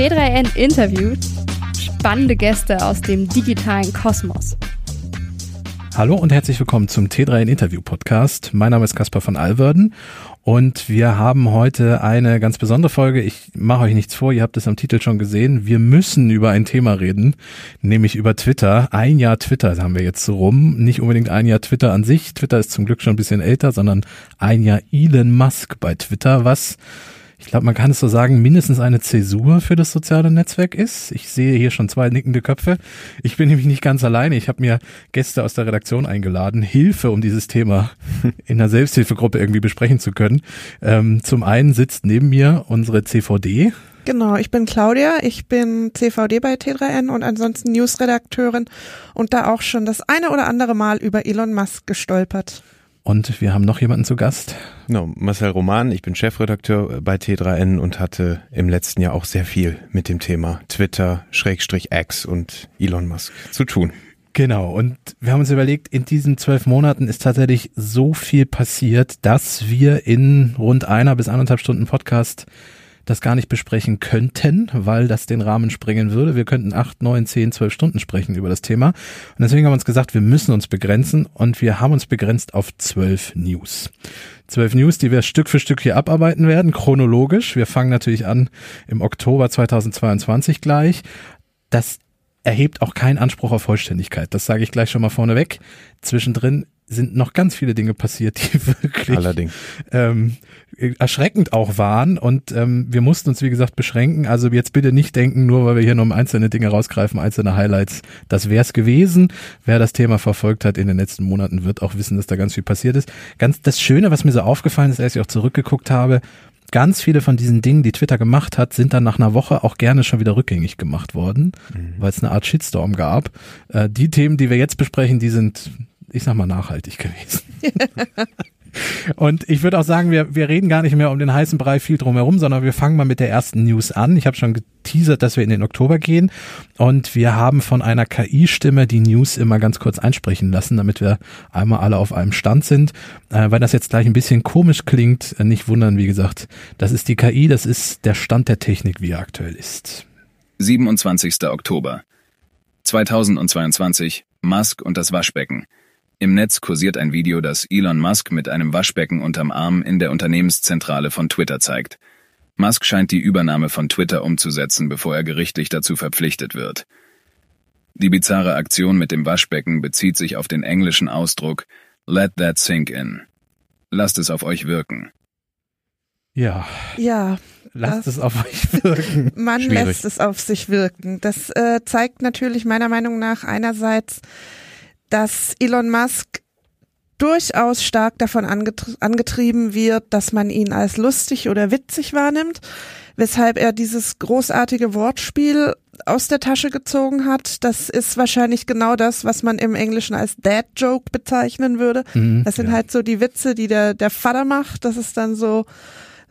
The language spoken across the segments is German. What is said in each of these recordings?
T3N interviewt spannende Gäste aus dem digitalen Kosmos. Hallo und herzlich willkommen zum T3N Interview Podcast. Mein Name ist Caspar von Alverden und wir haben heute eine ganz besondere Folge. Ich mache euch nichts vor, ihr habt es am Titel schon gesehen. Wir müssen über ein Thema reden, nämlich über Twitter. Ein Jahr Twitter haben wir jetzt so rum. Nicht unbedingt ein Jahr Twitter an sich. Twitter ist zum Glück schon ein bisschen älter, sondern ein Jahr Elon Musk bei Twitter, was ich glaube, man kann es so sagen, mindestens eine Zäsur für das soziale Netzwerk ist. Ich sehe hier schon zwei nickende Köpfe. Ich bin nämlich nicht ganz alleine. Ich habe mir Gäste aus der Redaktion eingeladen, Hilfe, um dieses Thema in der Selbsthilfegruppe irgendwie besprechen zu können. Ähm, zum einen sitzt neben mir unsere CVD. Genau, ich bin Claudia, ich bin CVD bei T3N und ansonsten Newsredakteurin und da auch schon das eine oder andere Mal über Elon Musk gestolpert. Und wir haben noch jemanden zu Gast. No, Marcel Roman, ich bin Chefredakteur bei T3N und hatte im letzten Jahr auch sehr viel mit dem Thema Twitter, Schrägstrich X und Elon Musk zu tun. Genau, und wir haben uns überlegt, in diesen zwölf Monaten ist tatsächlich so viel passiert, dass wir in rund einer bis anderthalb Stunden Podcast das gar nicht besprechen könnten, weil das den Rahmen sprengen würde. Wir könnten acht, neun, zehn, zwölf Stunden sprechen über das Thema. Und deswegen haben wir uns gesagt, wir müssen uns begrenzen und wir haben uns begrenzt auf zwölf News. Zwölf News, die wir Stück für Stück hier abarbeiten werden, chronologisch. Wir fangen natürlich an im Oktober 2022 gleich. Das erhebt auch keinen Anspruch auf Vollständigkeit. Das sage ich gleich schon mal vorneweg. Zwischendrin sind noch ganz viele Dinge passiert, die wirklich Allerdings. Ähm, erschreckend auch waren. Und ähm, wir mussten uns, wie gesagt, beschränken. Also jetzt bitte nicht denken, nur weil wir hier nur einzelne Dinge rausgreifen, einzelne Highlights, das wär's gewesen. Wer das Thema verfolgt hat in den letzten Monaten, wird auch wissen, dass da ganz viel passiert ist. Ganz das Schöne, was mir so aufgefallen ist, als ich auch zurückgeguckt habe, ganz viele von diesen Dingen, die Twitter gemacht hat, sind dann nach einer Woche auch gerne schon wieder rückgängig gemacht worden, mhm. weil es eine Art Shitstorm gab. Äh, die Themen, die wir jetzt besprechen, die sind ich sag mal, nachhaltig gewesen. Und ich würde auch sagen, wir, wir reden gar nicht mehr um den heißen Brei viel drumherum, sondern wir fangen mal mit der ersten News an. Ich habe schon geteasert, dass wir in den Oktober gehen und wir haben von einer KI-Stimme die News immer ganz kurz einsprechen lassen, damit wir einmal alle auf einem Stand sind. Äh, weil das jetzt gleich ein bisschen komisch klingt, äh, nicht wundern, wie gesagt, das ist die KI, das ist der Stand der Technik, wie er aktuell ist. 27. Oktober 2022 Musk und das Waschbecken. Im Netz kursiert ein Video, das Elon Musk mit einem Waschbecken unterm Arm in der Unternehmenszentrale von Twitter zeigt. Musk scheint die Übernahme von Twitter umzusetzen, bevor er gerichtlich dazu verpflichtet wird. Die bizarre Aktion mit dem Waschbecken bezieht sich auf den englischen Ausdruck Let that sink in. Lasst es auf euch wirken. Ja. Ja. Lasst es auf euch wirken. Man Schwierig. lässt es auf sich wirken. Das äh, zeigt natürlich meiner Meinung nach einerseits, dass Elon Musk durchaus stark davon angetrie angetrieben wird, dass man ihn als lustig oder witzig wahrnimmt, weshalb er dieses großartige Wortspiel aus der Tasche gezogen hat. Das ist wahrscheinlich genau das, was man im Englischen als Dad Joke bezeichnen würde. Mhm, das sind ja. halt so die Witze, die der, der Vater macht. Das ist dann so,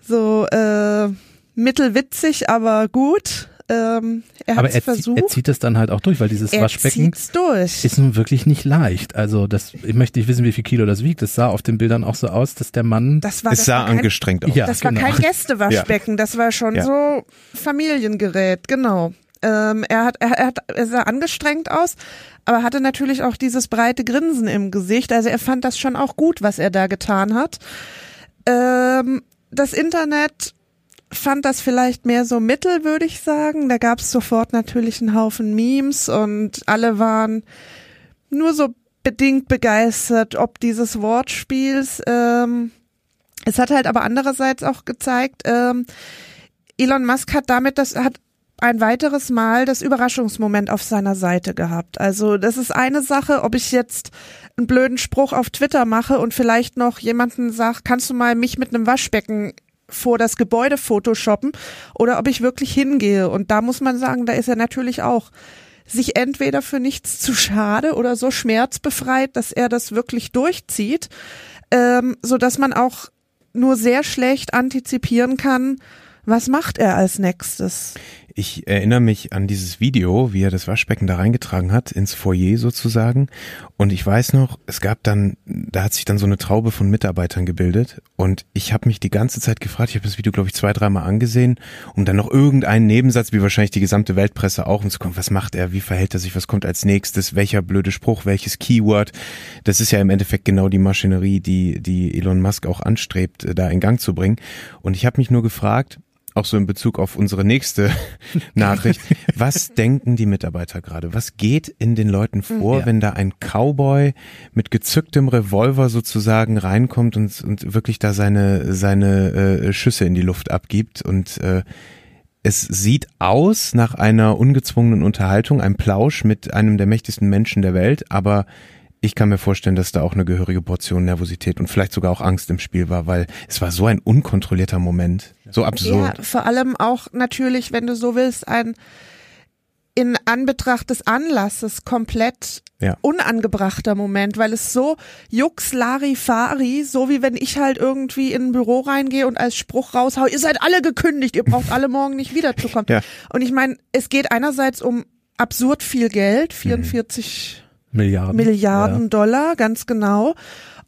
so äh, mittelwitzig, aber gut. Ähm, er Aber er, versucht. er zieht es dann halt auch durch, weil dieses er Waschbecken durch. ist nun wirklich nicht leicht. Also das, ich möchte nicht wissen, wie viel Kilo das wiegt. Das sah auf den Bildern auch so aus, dass der Mann. Das war, es das sah war kein, angestrengt aus. Ja, das genau. war kein Gästewaschbecken. Das war schon Ja. so Familiengerät. Genau. Ähm, er hat, er, er hat, er sah angestrengt aus, aber hatte natürlich auch dieses breite Grinsen im Gesicht. Also er fand das schon auch gut, was er da getan hat. Ähm, das Internet fand das vielleicht mehr so mittel, würde ich sagen. Da gab es sofort natürlich einen Haufen Memes und alle waren nur so bedingt begeistert, ob dieses Wortspiels. Ähm, es hat halt aber andererseits auch gezeigt, ähm, Elon Musk hat damit das hat ein weiteres Mal das Überraschungsmoment auf seiner Seite gehabt. Also das ist eine Sache, ob ich jetzt einen blöden Spruch auf Twitter mache und vielleicht noch jemanden sagt, kannst du mal mich mit einem Waschbecken vor das Gebäude photoshoppen oder ob ich wirklich hingehe. Und da muss man sagen, da ist er natürlich auch sich entweder für nichts zu schade oder so schmerzbefreit, dass er das wirklich durchzieht, ähm, so dass man auch nur sehr schlecht antizipieren kann, Was macht er als nächstes? Ich erinnere mich an dieses Video, wie er das Waschbecken da reingetragen hat, ins Foyer sozusagen. Und ich weiß noch, es gab dann, da hat sich dann so eine Traube von Mitarbeitern gebildet. Und ich habe mich die ganze Zeit gefragt, ich habe das Video, glaube ich, zwei, dreimal angesehen, um dann noch irgendeinen Nebensatz, wie wahrscheinlich die gesamte Weltpresse auch, um zu kommen, was macht er, wie verhält er sich, was kommt als nächstes, welcher blöde Spruch, welches Keyword. Das ist ja im Endeffekt genau die Maschinerie, die, die Elon Musk auch anstrebt, da in Gang zu bringen. Und ich habe mich nur gefragt, auch so in Bezug auf unsere nächste Nachricht. Was denken die Mitarbeiter gerade? Was geht in den Leuten vor, Ja. wenn da ein Cowboy mit gezücktem Revolver sozusagen reinkommt und, und wirklich da seine, seine äh, Schüsse in die Luft abgibt und äh, es sieht aus nach einer ungezwungenen Unterhaltung, einem Plausch mit einem der mächtigsten Menschen der Welt, aber ich kann mir vorstellen, dass da auch eine gehörige Portion Nervosität und vielleicht sogar auch Angst im Spiel war, weil es war so ein unkontrollierter Moment, so absurd. Ja, vor allem auch natürlich, wenn du so willst, ein in Anbetracht des Anlasses komplett Ja. unangebrachter Moment, weil es so jux Larifari, so wie wenn ich halt irgendwie in ein Büro reingehe und als Spruch raushau, ihr seid alle gekündigt, ihr braucht alle morgen nicht wiederzukommen. Ja. Und ich meine, es geht einerseits um absurd viel Geld, 44 Milliarden. Milliarden Dollar, ganz genau.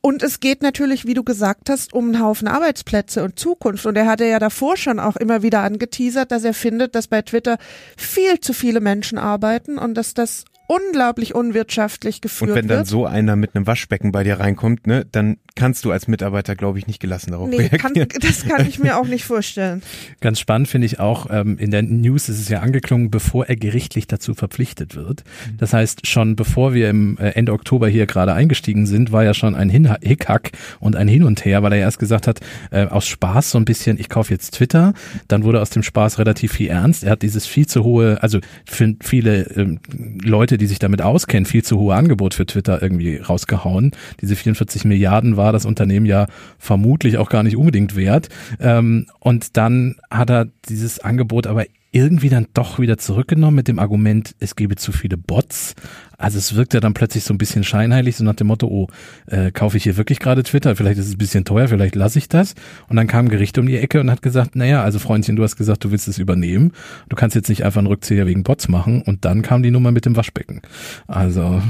Und es geht natürlich, wie du gesagt hast, um einen Haufen Arbeitsplätze und Zukunft. Und er hatte ja davor schon auch immer wieder angeteasert, dass er findet, dass bei Twitter viel zu viele Menschen arbeiten und dass das unglaublich unwirtschaftlich geführt Und wenn dann wird. so einer mit einem Waschbecken bei dir reinkommt, ne, dann kannst du als Mitarbeiter, glaube ich, nicht gelassen darauf Nee, kann, reagieren. das kann ich mir auch nicht vorstellen. Ganz spannend finde ich auch, ähm, in der News ist es ja angeklungen, bevor er gerichtlich dazu verpflichtet wird. Das heißt, schon bevor wir im äh, Ende Oktober hier gerade eingestiegen sind, war ja schon ein Hin Hickhack und ein Hin und Her, weil er erst gesagt hat, äh, aus Spaß so ein bisschen, ich kaufe jetzt Twitter. Dann wurde aus dem Spaß relativ viel ernst. Er hat dieses viel zu hohe, also für viele ähm, Leute, die sich damit auskennen, viel zu hohe Angebot für Twitter irgendwie rausgehauen. Diese 44 Milliarden war das Unternehmen ja vermutlich auch gar nicht unbedingt wert. Ähm, und dann hat er dieses Angebot aber irgendwie dann doch wieder zurückgenommen mit dem Argument, es gebe zu viele Bots. Also es wirkt ja dann plötzlich so ein bisschen scheinheilig, so nach dem Motto, oh, äh, kaufe ich hier wirklich gerade Twitter? Vielleicht ist es ein bisschen teuer, vielleicht lasse ich das. Und dann kam Gericht um die Ecke und hat gesagt, naja, also Freundchen, du hast gesagt, du willst es übernehmen. Du kannst jetzt nicht einfach einen Rückzieher wegen Bots machen. Und dann kam die Nummer mit dem Waschbecken. Also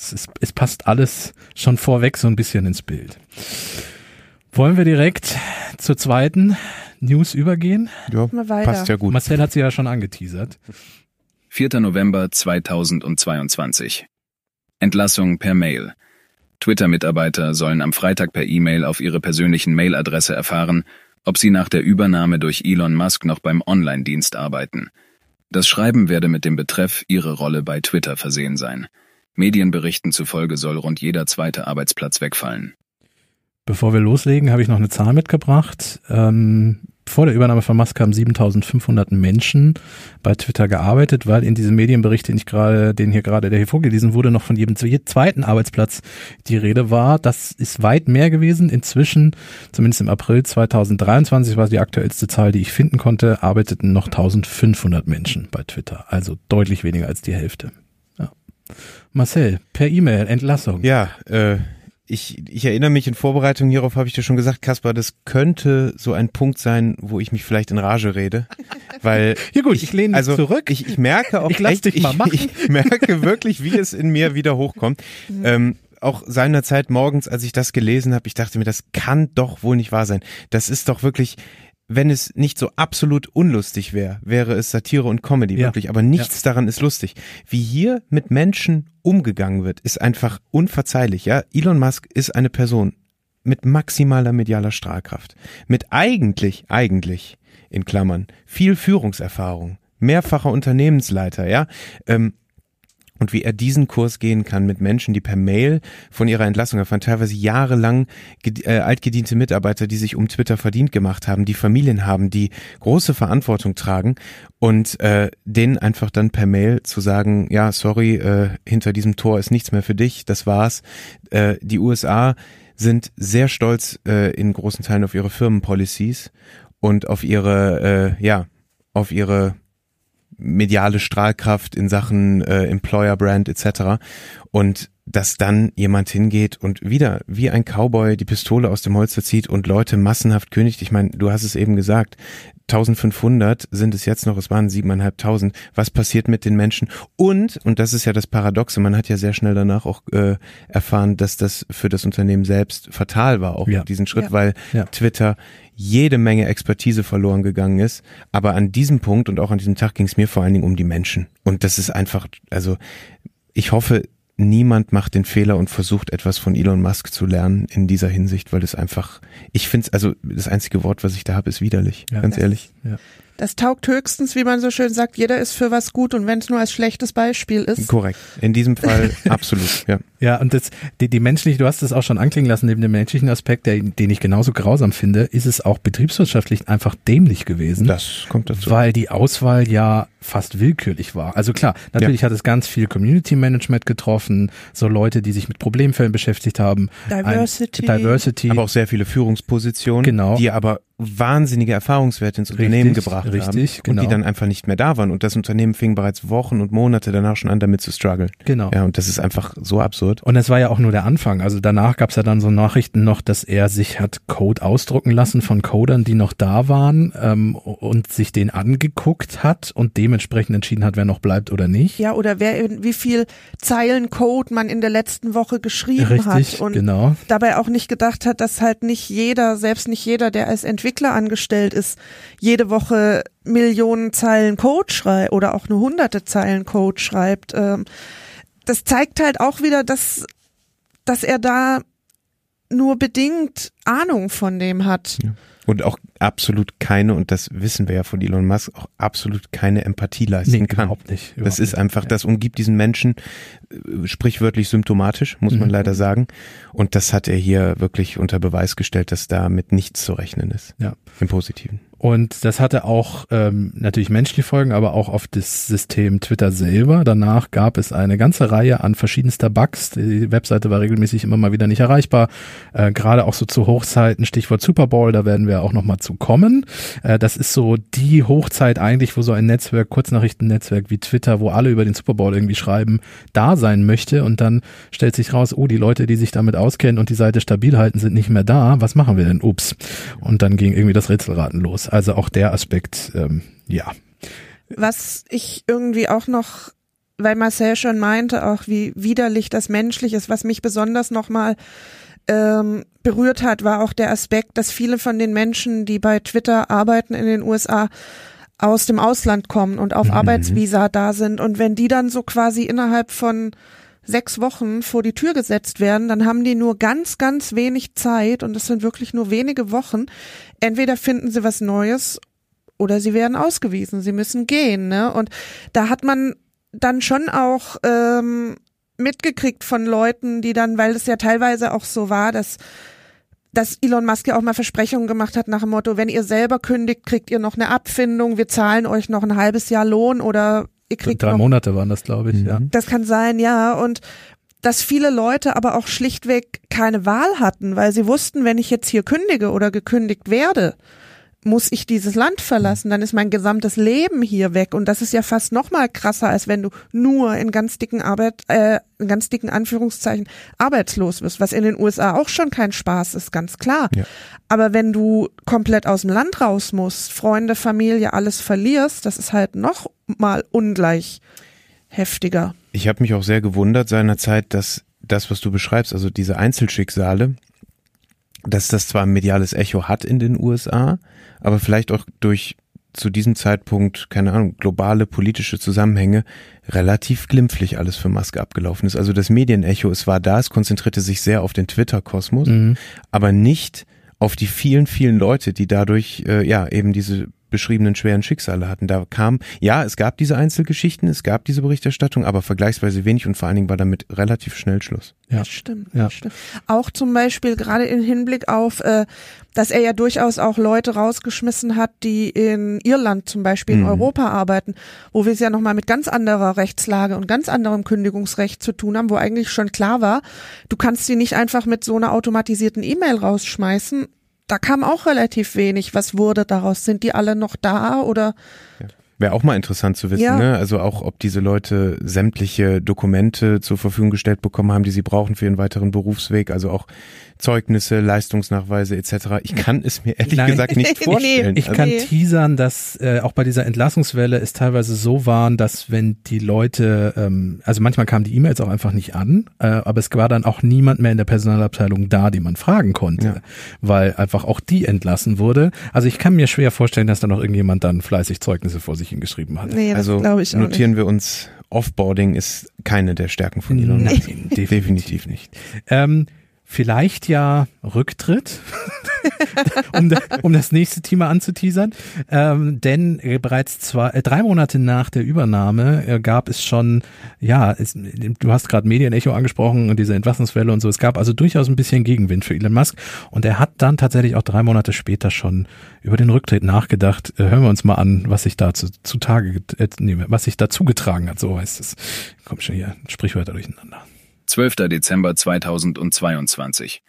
es, ist, es passt alles schon vorweg so ein bisschen ins Bild. Wollen wir direkt zur zweiten News übergehen? Ja, passt ja gut. Marcel hat sie ja schon angeteasert. 4. November 2022. Entlassung per Mail. Twitter-Mitarbeiter sollen am Freitag per E-Mail auf ihre persönlichen Mailadresse erfahren, ob sie nach der Übernahme durch Elon Musk noch beim Online-Dienst arbeiten. Das Schreiben werde mit dem Betreff Ihre Rolle bei Twitter versehen sein. Medienberichten zufolge soll rund jeder zweite Arbeitsplatz wegfallen. Bevor wir loslegen, habe ich noch eine Zahl mitgebracht. Ähm, vor der Übernahme von Musk haben 7500 Menschen bei Twitter gearbeitet, weil in diesem Medienbericht, den ich gerade, den hier gerade, der hier vorgelesen wurde, noch von jedem zweiten Arbeitsplatz die Rede war. Das ist weit mehr gewesen. Inzwischen, zumindest im April 2023 war die aktuellste Zahl, die ich finden konnte, arbeiteten noch 1500 Menschen bei Twitter. Also deutlich weniger als die Hälfte. Marcel, per E-Mail, Entlassung. Ja, äh, ich, ich erinnere mich in Vorbereitung hierauf, habe ich dir schon gesagt, Kaspar, das könnte so ein Punkt sein, wo ich mich vielleicht in Rage rede. Weil Ja gut, ich lehne mich also zurück. Ich, ich merke auch Ich lass echt, dich mal ich, machen. ich merke wirklich, wie es in mir wieder hochkommt. Ähm, auch seinerzeit morgens, als ich das gelesen habe, ich dachte mir, das kann doch wohl nicht wahr sein. Das ist doch wirklich, wenn es nicht so absolut unlustig wäre, wäre es Satire und Comedy, Ja. wirklich. Aber nichts daran ist lustig. Wie hier mit Menschen umgegangen wird, ist einfach unverzeihlich. Ja, Elon Musk ist eine Person mit maximaler medialer Strahlkraft, mit eigentlich, eigentlich in Klammern viel Führungserfahrung, mehrfacher Unternehmensleiter, ja. Ähm, und wie er diesen Kurs gehen kann mit Menschen, die per Mail von ihrer Entlassung erfahren, teilweise jahrelang äh, altgediente Mitarbeiter, die sich um Twitter verdient gemacht haben, die Familien haben, die große Verantwortung tragen und äh, denen einfach dann per Mail zu sagen, ja, sorry, äh, hinter diesem Tor ist nichts mehr für dich, das war's. Äh, die USA sind sehr stolz äh, in großen Teilen auf ihre Firmenpolicies und auf ihre, äh, ja, auf ihre mediale Strahlkraft in Sachen äh, Employer Brand etc. Und dass dann jemand hingeht und wieder wie ein Cowboy die Pistole aus dem Holster zieht und Leute massenhaft kündigt. Ich meine, du hast es eben gesagt. 1500 sind es jetzt noch, es waren 7.500. Was passiert mit den Menschen? Und, und das ist ja das Paradoxe, man hat ja sehr schnell danach auch äh, erfahren, dass das für das Unternehmen selbst fatal war, auch Ja. diesen Schritt, Ja. weil Ja. Twitter jede Menge Expertise verloren gegangen ist. Aber an diesem Punkt und auch an diesem Tag ging es mir vor allen Dingen um die Menschen. Und das ist einfach, also ich hoffe, niemand macht den Fehler und versucht etwas von Elon Musk zu lernen in dieser Hinsicht, weil es einfach, ich finde es, also das einzige Wort, was ich da habe, ist widerlich, Ja. ganz ehrlich. Das taugt höchstens, wie man so schön sagt, jeder ist für was gut und wenn es nur als schlechtes Beispiel ist. Korrekt. In diesem Fall absolut, ja. Ja, und das, die, die menschliche, du hast es auch schon anklingen lassen, neben dem menschlichen Aspekt, der, den ich genauso grausam finde, ist es auch betriebswirtschaftlich einfach dämlich gewesen. Das kommt dazu. Weil die Auswahl ja fast willkürlich war. Also klar, natürlich hat es ganz viel Community Management getroffen, so Leute, die sich mit Problemfällen beschäftigt haben. Diversity. Ein, Diversity. aber auch sehr viele Führungspositionen, Genau. die aber wahnsinnige Erfahrungswerte ins Unternehmen Richtig, gebracht haben richtig, und genau. die dann einfach nicht mehr da waren und das Unternehmen fing bereits Wochen und Monate danach schon an damit zu strugglen. genau. Ja, und das ist einfach so absurd. Und es war ja auch nur der Anfang. Also danach gab es ja dann so Nachrichten noch, dass er sich hat Code ausdrucken lassen von Codern, die noch da waren ähm, und sich den angeguckt hat und dementsprechend entschieden hat, wer noch bleibt oder nicht. Ja, oder wer wie viel Zeilen Code man in der letzten Woche geschrieben Richtig, hat und genau. dabei auch nicht gedacht hat, dass halt nicht jeder, selbst nicht jeder, der als Entwickler angestellt ist, jede Woche Millionen Zeilen Code schreibt oder auch nur hunderte Zeilen Code schreibt. Ähm, Das zeigt halt auch wieder, dass, dass er da nur bedingt Ahnung von dem hat. Und auch absolut keine, und das wissen wir ja von Elon Musk, auch absolut keine Empathie leisten Nee, kann. überhaupt nicht. Das überhaupt ist nicht. einfach, das umgibt diesen Menschen äh, sprichwörtlich symptomatisch, muss man Mhm. leider sagen. Und das hat er hier wirklich unter Beweis gestellt, dass da mit nichts zu rechnen ist. Ja. Im Positiven. Und das hatte auch ähm, natürlich menschliche Folgen, aber auch auf das System Twitter selber. Danach gab es eine ganze Reihe an verschiedenster Bugs. Die Webseite war regelmäßig immer mal wieder nicht erreichbar. Äh, Gerade auch so zu Hochzeiten, Stichwort Super Bowl, da werden wir auch noch mal zu kommen. Äh, das ist so die Hochzeit eigentlich, wo so ein Netzwerk, Kurznachrichtennetzwerk wie Twitter, wo alle über den Super Bowl irgendwie schreiben, da sein möchte. Und dann stellt sich raus, oh, die Leute, die sich damit auskennen und die Seite stabil halten, sind nicht mehr da. Was machen wir denn? Ups. Und dann ging irgendwie das Rätselraten los. Also auch der Aspekt, ähm, ja. Was ich irgendwie auch noch, weil Marcel schon meinte, auch wie widerlich das menschlich ist, was mich besonders nochmal ähm, berührt hat, war auch der Aspekt, dass viele von den Menschen, die bei Twitter arbeiten in den USA, aus dem Ausland kommen und auf Mhm. Arbeitsvisa da sind. Und wenn die dann so quasi innerhalb von sechs Wochen vor die Tür gesetzt werden, dann haben die nur ganz, ganz wenig Zeit und es sind wirklich nur wenige Wochen. Entweder finden sie was Neues oder sie werden ausgewiesen, sie müssen gehen. Ne? Und da hat man dann schon auch ähm, mitgekriegt von Leuten, die dann, weil es ja teilweise auch so war, dass dass Elon Musk ja auch mal Versprechungen gemacht hat nach dem Motto, wenn ihr selber kündigt, kriegt ihr noch eine Abfindung, wir zahlen euch noch ein halbes Jahr Lohn oder ihr kriegt Drei noch Monate waren das, glaube ich, ja. das kann sein, ja. Und dass viele Leute aber auch schlichtweg keine Wahl hatten, weil sie wussten, wenn ich jetzt hier kündige oder gekündigt werde, muss ich dieses Land verlassen, dann ist mein gesamtes Leben hier weg und das ist ja fast noch mal krasser, als wenn du nur in ganz dicken Arbeit, äh, in ganz dicken Anführungszeichen arbeitslos wirst, was in den USA auch schon kein Spaß ist, ganz klar. Ja. Aber wenn du komplett aus dem Land raus musst, Freunde, Familie, alles verlierst, das ist halt noch mal ungleich heftiger. Ich habe mich auch sehr gewundert seinerzeit, dass das, was du beschreibst, also diese Einzelschicksale, dass das zwar ein mediales Echo hat in den USA, aber vielleicht auch durch zu diesem Zeitpunkt, keine Ahnung, globale politische Zusammenhänge relativ glimpflich alles für Musk abgelaufen ist. Also das Medienecho, es war da, es konzentrierte sich sehr auf den Twitter-Kosmos, Mhm. aber nicht auf die vielen, vielen Leute, die dadurch äh, ja eben diese beschriebenen schweren Schicksale hatten. Da kam, ja, es gab diese Einzelgeschichten, es gab diese Berichterstattung, aber vergleichsweise wenig und vor allen Dingen war damit relativ schnell Schluss. Ja. Das stimmt, Ja. das stimmt. Auch zum Beispiel gerade im Hinblick auf, äh, dass er ja durchaus auch Leute rausgeschmissen hat, die in Irland zum Beispiel in Mhm. Europa arbeiten, wo wir es ja nochmal mit ganz anderer Rechtslage und ganz anderem Kündigungsrecht zu tun haben, wo eigentlich schon klar war, du kannst sie nicht einfach mit so einer automatisierten E-Mail rausschmeißen. Da kam auch relativ wenig. Was wurde daraus? Sind die alle noch da oder? Wäre auch mal interessant zu wissen, Ja. ne? Also auch, ob diese Leute sämtliche Dokumente zur Verfügung gestellt bekommen haben, die sie brauchen für ihren weiteren Berufsweg, also auch Zeugnisse, Leistungsnachweise etc. Ich kann es mir ehrlich Nein. gesagt nicht Nee, vorstellen. Ich Also- kann Nee. teasern, dass äh, auch bei dieser Entlassungswelle es teilweise so waren, dass wenn die Leute, ähm, also manchmal kamen die E-Mails auch einfach nicht an, äh, aber es war dann auch niemand mehr in der Personalabteilung da, die man fragen konnte, Ja. weil einfach auch die entlassen wurde. Also ich kann mir schwer vorstellen, dass da noch irgendjemand dann fleißig Zeugnisse vor sich hingeschrieben hat. Nee, also notieren wir uns, Offboarding ist keine der Stärken von Elon Musk. Nein, Definitiv nicht. Ähm, vielleicht ja Rücktritt, um, da, um das nächste Thema anzuteasern. Ähm, denn äh, bereits zwei, äh, drei Monate nach der Übernahme äh, gab es schon, ja, es, du hast gerade Medienecho angesprochen und diese Entlassungswelle und so. Es gab also durchaus ein bisschen Gegenwind für Elon Musk. Und er hat dann tatsächlich auch drei Monate später schon über den Rücktritt nachgedacht. Äh, hören wir uns mal an, was sich da zu, zutage, get- äh, nee, was sich dazu getragen hat. So heißt es. Komm schon hier, Sprichwörter durcheinander. 12. Dezember 2022.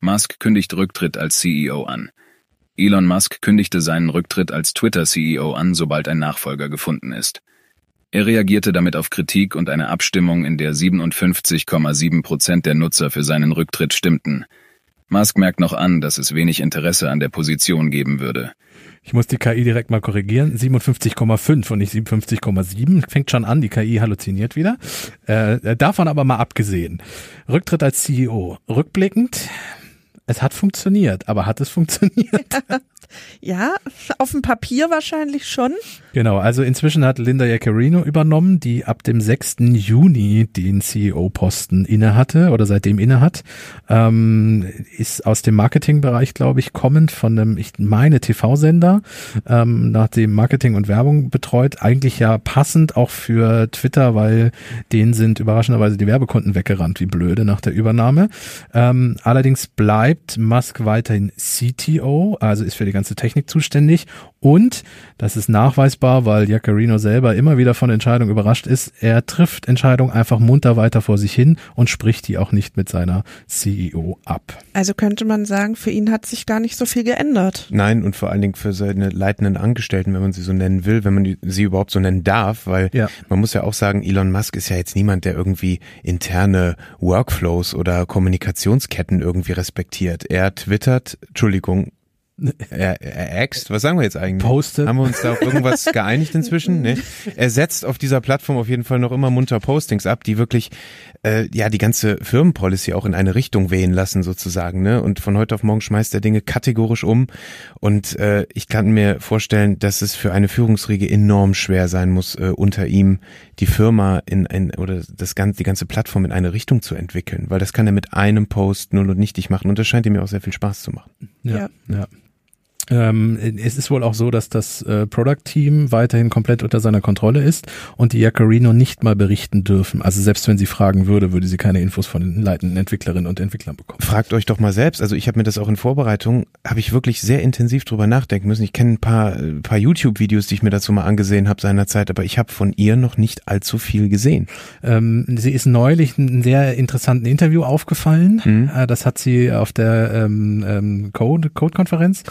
Musk kündigt Rücktritt als CEO an. Elon Musk kündigte seinen Rücktritt als Twitter-CEO an, sobald ein Nachfolger gefunden ist. Er reagierte damit auf Kritik und eine Abstimmung, in der 57,7 Prozent der Nutzer für seinen Rücktritt stimmten. Musk merkt noch an, dass es wenig Interesse an der Position geben würde. Ich muss die KI direkt mal korrigieren. 57,5 und nicht 57,7. Fängt schon an, die KI halluziniert wieder. Äh, davon aber mal abgesehen. Rücktritt als CEO. Rückblickend, es hat funktioniert, aber hat es funktioniert? Ja, auf dem Papier wahrscheinlich schon. Genau, also inzwischen hat Linda Jaccarino übernommen, die ab dem 6. Juni den CEO-Posten innehatte oder seitdem innehat. Ähm, ist aus dem Marketingbereich, glaube ich, kommend von einem, ich meine, TV-Sender, ähm, nach Marketing und Werbung betreut. Eigentlich ja passend auch für Twitter, weil denen sind überraschenderweise die Werbekunden weggerannt, wie blöde nach der Übernahme. Ähm, allerdings bleibt Musk weiterhin CTO, also ist für die ganze Technik zuständig und das ist nachweisbar, weil Jaccarino selber immer wieder von Entscheidungen überrascht ist. Er trifft Entscheidungen einfach munter weiter vor sich hin und spricht die auch nicht mit seiner CEO ab. Also könnte man sagen, für ihn hat sich gar nicht so viel geändert. Nein, und vor allen Dingen für seine leitenden Angestellten, wenn man sie so nennen will, wenn man sie überhaupt so nennen darf, weil Ja. man muss ja auch sagen, Elon Musk ist ja jetzt niemand, der irgendwie interne Workflows oder Kommunikationsketten irgendwie respektiert. Er twittert, Entschuldigung, er, er axt, was sagen wir jetzt eigentlich? Postet. Haben wir uns da auf irgendwas geeinigt inzwischen? Nee. Er setzt auf dieser Plattform auf jeden Fall noch immer munter Postings ab, die wirklich äh, ja die ganze Firmenpolicy auch in eine Richtung wehen lassen sozusagen. Ne? Und von heute auf morgen schmeißt er Dinge kategorisch um. Und äh, ich kann mir vorstellen, dass es für eine Führungsriege enorm schwer sein muss, äh, unter ihm die Firma in ein oder das ganze, die ganze Plattform in eine Richtung zu entwickeln, weil das kann er mit einem Post null und nichtig machen. Und das scheint ihm ja auch sehr viel Spaß zu machen. Ja, ja. Ähm, es ist wohl auch so, dass das äh, Product-Team weiterhin komplett unter seiner Kontrolle ist und die Jaccarino nicht mal berichten dürfen. Also selbst wenn sie fragen würde, würde sie keine Infos von den leitenden Entwicklerinnen und Entwicklern bekommen. Fragt euch doch mal selbst. Also ich habe mir das auch in Vorbereitung, habe ich wirklich sehr intensiv drüber nachdenken müssen. Ich kenne ein paar, äh, paar YouTube-Videos, die ich mir dazu mal angesehen habe seinerzeit, aber ich habe von ihr noch nicht allzu viel gesehen. Ähm, sie ist neulich in einem sehr interessanten Interview aufgefallen. Mhm. Äh, das hat sie auf der ähm, ähm, Code- Code-Konferenz.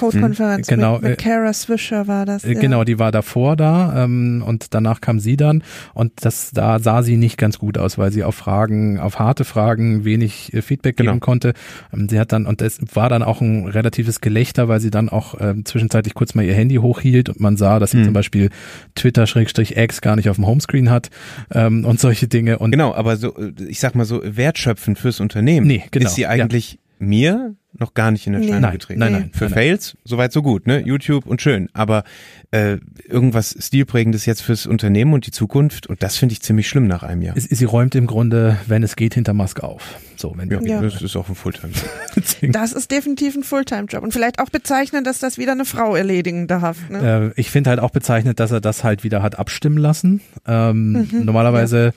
Codekonferenz Genau, mit, mit äh, Kara Swisher war das. Äh, ja. Genau, die war davor da ähm, und danach kam sie dann und das da sah sie nicht ganz gut aus, weil sie auf Fragen, auf harte Fragen wenig äh, Feedback geben Genau. konnte. Ähm, sie hat dann und es war dann auch ein relatives Gelächter, weil sie dann auch ähm, zwischenzeitlich kurz mal ihr Handy hochhielt und man sah, dass sie Mhm. zum Beispiel Twitter-X gar nicht auf dem Homescreen hat ähm, und solche Dinge und Genau, aber so, äh, ich sag mal so, wertschöpfend fürs Unternehmen Nee, genau, ist sie eigentlich mir noch gar nicht in Nee. Erscheinung Nein, getreten. nein, nein, Für nein, nein. Fails, soweit so gut, ne? YouTube und schön. Aber äh, irgendwas Stilprägendes jetzt fürs Unternehmen und die Zukunft und das finde ich ziemlich schlimm nach einem Jahr. es, sie räumt im Grunde, wenn es geht, hinter Musk auf. So, wenn Ja, Ja. das ist auch ein Fulltime. Das ist definitiv ein Fulltime-Job. Und vielleicht auch bezeichnend, dass das wieder eine Frau erledigen darf. Ne? Äh, ich finde halt auch bezeichnet, dass er das halt wieder hat abstimmen lassen. Ähm, Mhm, normalerweise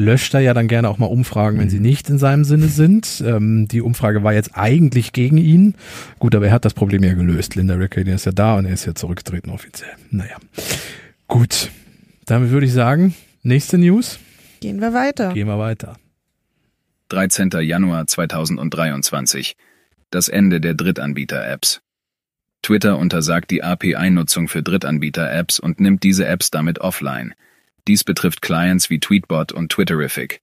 löscht er ja dann gerne auch mal Umfragen, wenn sie nicht in seinem Sinne sind. Ähm, die Umfrage war jetzt eigentlich gegen ihn. Gut, aber er hat das Problem ja gelöst. Linda Rickey, ist ja da und er ist ja zurückgetreten offiziell. Naja. Gut. Damit würde ich sagen, nächste News. Gehen wir weiter. Gehen wir weiter. 13. Januar 2023. Das Ende der Drittanbieter-Apps. Twitter untersagt die API-Nutzung für Drittanbieter-Apps und nimmt diese Apps damit offline. Dies betrifft Clients wie Tweetbot und Twitterific.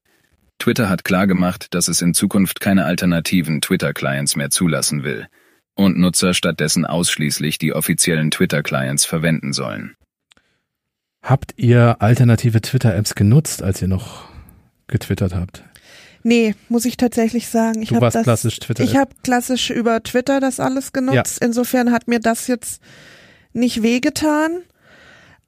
Twitter hat klargemacht, dass es in Zukunft keine alternativen Twitter-Clients mehr zulassen will und Nutzer stattdessen ausschließlich die offiziellen Twitter-Clients verwenden sollen. Habt ihr alternative Twitter-Apps genutzt, als ihr noch getwittert habt? Nee, muss ich tatsächlich sagen. Ich Du hab warst das, klassisch Twitter. Ich habe klassisch über Twitter das alles genutzt. Insofern hat mir das jetzt nicht wehgetan.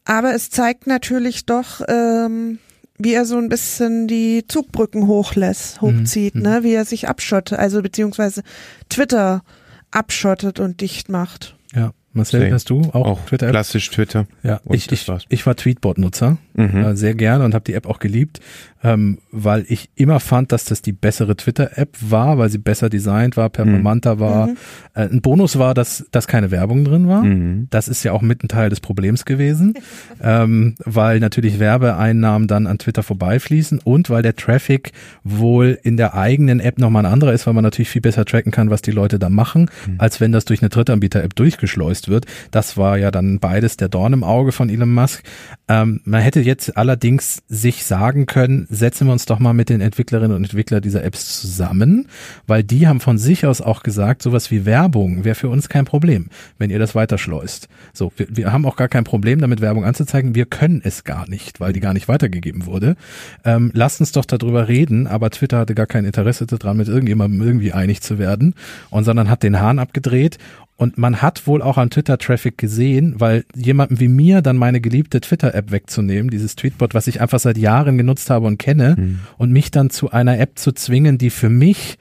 Aber es zeigt natürlich doch, ähm, wie er so ein bisschen die Zugbrücken hochlässt, hochzieht, Mhm. ne, wie er sich abschottet, also beziehungsweise Twitter abschottet und dicht macht. ja. Marcel, hast du auch, Auch Twitter-App? klassisch Twitter. Ja, Und ich, ich, ich war Tweetbot-Nutzer, Mhm. äh, sehr gerne und habe die App auch geliebt, ähm, weil ich immer fand, dass das die bessere Twitter-App war, weil sie besser designt war, performanter war. Mhm. Äh, ein Bonus war, dass, dass keine Werbung drin war. Mhm. Das ist ja auch mit ein Teil des Problems gewesen, ähm, weil natürlich Werbeeinnahmen dann an Twitter vorbeifließen und weil der Traffic wohl in der eigenen App nochmal ein anderer ist, weil man natürlich viel besser tracken kann, was die Leute da machen, als wenn das durch eine Drittanbieter-App durchgeschleust wird. Das war ja dann beides der Dorn im Auge von Elon Musk. Ähm, man hätte jetzt allerdings sich sagen können, setzen wir uns doch mal mit den Entwicklerinnen und Entwicklern dieser Apps zusammen, weil die haben von sich aus auch gesagt, sowas wie Werbung wäre für uns kein Problem, wenn ihr das weiterschleust. So, wir, wir haben auch gar kein Problem damit, Werbung anzuzeigen. Wir können es gar nicht, weil die gar nicht weitergegeben wurde. Ähm, lasst uns doch darüber reden, aber Twitter hatte gar kein Interesse daran, mit irgendjemandem irgendwie einig zu werden und sondern hat den Hahn abgedreht und man hat wohl auch an Twitter-Traffic gesehen, weil jemandem wie mir dann meine geliebte Twitter-App wegzunehmen, dieses Tweetbot, was ich einfach seit Jahren genutzt habe und kenne, und mich dann zu einer App zu zwingen, die für mich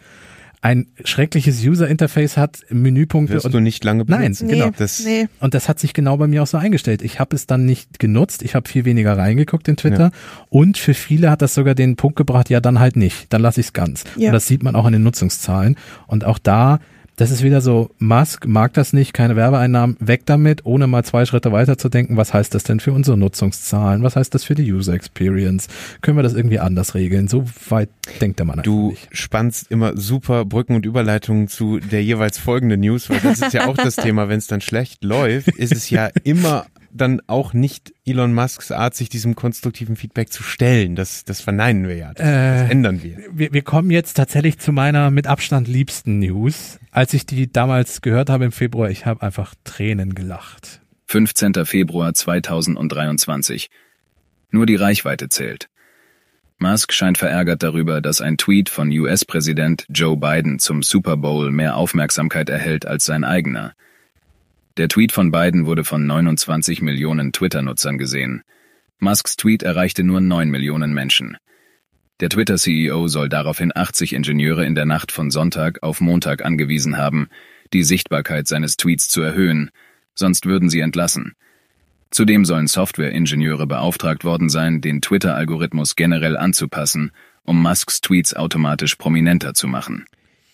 ein schreckliches User-Interface hat, Menüpunkte Wirst und du nicht lange Nein, benutzen. Nee, genau. Das, nee. und das hat sich genau bei mir auch so eingestellt. Ich habe es dann nicht genutzt, ich habe viel weniger reingeguckt in Twitter und für viele hat das sogar den Punkt gebracht, ja dann halt nicht, dann lasse ich es ganz. Ja. Und das sieht man auch in den Nutzungszahlen und auch da das ist wieder so, Musk mag das nicht, keine Werbeeinnahmen, weg damit, ohne mal zwei Schritte weiter zu denken, was heißt das denn für unsere Nutzungszahlen, was heißt das für die User Experience, können wir das irgendwie anders regeln, so weit denkt der Mann Du nicht. spannst immer super Brücken und Überleitungen zu der jeweils folgenden News, weil das ist ja auch das Thema, wenn es dann schlecht läuft, ist es ja immer dann auch nicht Elon Musks Art, sich diesem konstruktiven Feedback zu stellen. Das, das verneinen wir ja. Das, Äh, das ändern wir. wir, wir kommen jetzt tatsächlich zu meiner mit Abstand liebsten News. Als ich die damals gehört habe im Februar, ich habe einfach Tränen gelacht. 15. Februar 2023. Nur die Reichweite zählt. Musk scheint verärgert darüber, dass ein Tweet von US-Präsident Joe Biden zum Super Bowl mehr Aufmerksamkeit erhält als sein eigener. Der Tweet von Biden wurde von 29 Millionen Twitter-Nutzern gesehen. Musks Tweet erreichte nur 9 Millionen Menschen. Der Twitter-CEO soll daraufhin 80 Ingenieure in der Nacht von Sonntag auf Montag angewiesen haben, die Sichtbarkeit seines Tweets zu erhöhen, sonst würden sie entlassen. Zudem sollen Software-Ingenieure beauftragt worden sein, den Twitter-Algorithmus generell anzupassen, um Musks Tweets automatisch prominenter zu machen.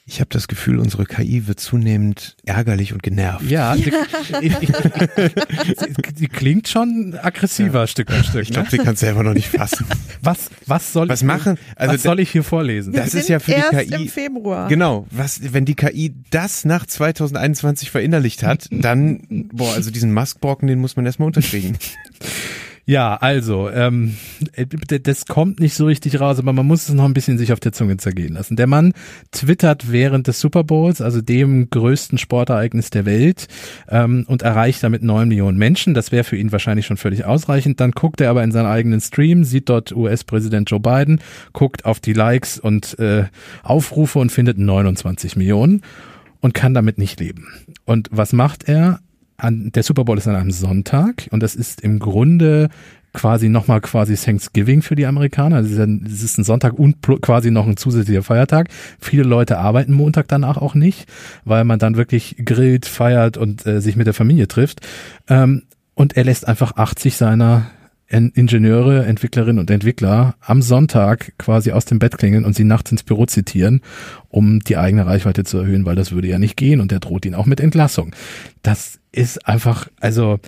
Ich habe das Gefühl, unsere KI wird zunehmend ärgerlich und genervt. Ja, die, die, die klingt schon aggressiver Stück für Stück. Ich glaube, ne? sie kann es selber noch nicht fassen. Was, was soll Was ich, machen? Also was soll ich hier vorlesen? Wir Das ist ja für die KI im Februar. Genau, was, wenn die KI das nach 2021 verinnerlicht hat, dann, boah, also diesen Musk-Brocken, den muss man erstmal unterkriegen. Ja, also, ähm, äh, das kommt nicht so richtig raus, aber man muss es noch ein bisschen sich auf der Zunge zergehen lassen. Der Mann twittert während des Super Bowls, also dem größten Sportereignis der Welt, ähm, und erreicht damit neun Millionen Menschen. Das wäre für ihn wahrscheinlich schon völlig ausreichend. Dann guckt er aber in seinen eigenen Stream, sieht dort US-Präsident Joe Biden, guckt auf die Likes und äh, Aufrufe und findet 29 Millionen und kann damit nicht leben. Und was macht er? An, der Super Bowl ist an einem Sonntag und das ist im Grunde quasi nochmal quasi Thanksgiving für die Amerikaner. Es ist, ist ein Sonntag und quasi noch ein zusätzlicher Feiertag. Viele Leute arbeiten Montag danach auch nicht, weil man dann wirklich grillt, feiert und äh, sich mit der Familie trifft. Ähm, und er lässt einfach 80 seiner Ingenieure, Entwicklerinnen und Entwickler am Sonntag quasi aus dem Bett klingeln und sie nachts ins Büro zitieren, um die eigene Reichweite zu erhöhen, weil das würde ja nicht gehen und er droht ihnen auch mit Entlassung. Das ist einfach, also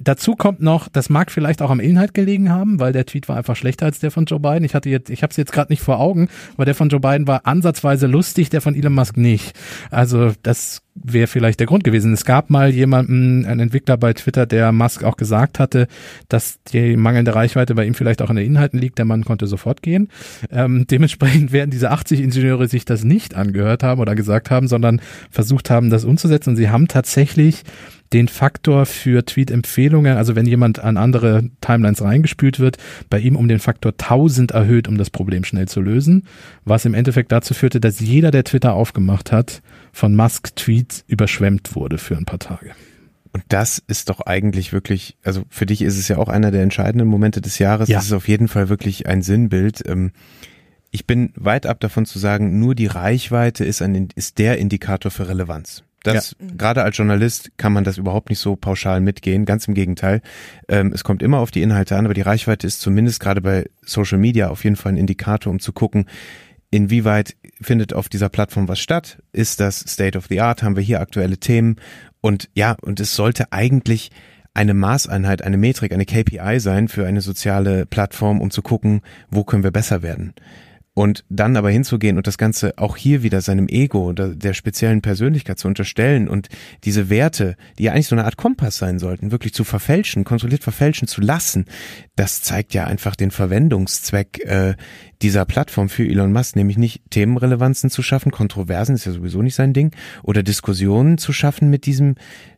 dazu kommt noch, das mag vielleicht auch am Inhalt gelegen haben, weil der Tweet war einfach schlechter als der von Joe Biden. Ich hatte jetzt, ich habe es jetzt gerade nicht vor Augen, aber der von Joe Biden war ansatzweise lustig, der von Elon Musk nicht. Also das wäre vielleicht der Grund gewesen. Es gab mal jemanden, einen Entwickler bei Twitter, der Musk auch gesagt hatte, dass die mangelnde Reichweite bei ihm vielleicht auch an den Inhalten liegt. Der Mann konnte sofort gehen. Ähm, dementsprechend werden diese 80 Ingenieure sich das nicht angehört haben oder gesagt haben, sondern versucht haben, das umzusetzen. Und sie haben tatsächlich den Faktor für Tweet-Empfehlungen, also wenn jemand an andere Timelines reingespült wird, bei ihm um den Faktor 1000 erhöht, um das Problem schnell zu lösen, was im Endeffekt dazu führte, dass jeder, der Twitter aufgemacht hat, von Musk-Tweets überschwemmt wurde für ein paar Tage. Und das ist doch eigentlich wirklich, also für dich ist es ja auch einer der entscheidenden Momente des Jahres. Ja. Das ist auf jeden Fall wirklich ein Sinnbild. Ähm, Ich bin weit ab davon zu sagen, nur die Reichweite ist, ein, ist der Indikator für Relevanz. Das, gerade als Journalist kann man das überhaupt nicht so pauschal mitgehen. Ganz im Gegenteil. Ähm, es kommt immer auf die Inhalte an, aber die Reichweite ist zumindest gerade bei Social Media auf jeden Fall ein Indikator, um zu gucken, inwieweit findet auf dieser Plattform was statt? Ist das State of the Art? Haben wir hier aktuelle Themen? Und ja, und es sollte eigentlich eine Maßeinheit, eine Metrik, eine KPI sein für eine soziale Plattform, um zu gucken, wo können wir besser werden. Und dann aber hinzugehen und das Ganze auch hier wieder seinem Ego oder der speziellen Persönlichkeit zu unterstellen und diese Werte, die ja eigentlich so eine Art Kompass sein sollten, wirklich zu verfälschen, kontrolliert verfälschen zu lassen, das zeigt ja einfach den Verwendungszweck äh, dieser Plattform für Elon Musk, nämlich nicht Themenrelevanzen zu schaffen, Kontroversen ist ja sowieso nicht sein Ding, oder Diskussionen zu schaffen mit diesem,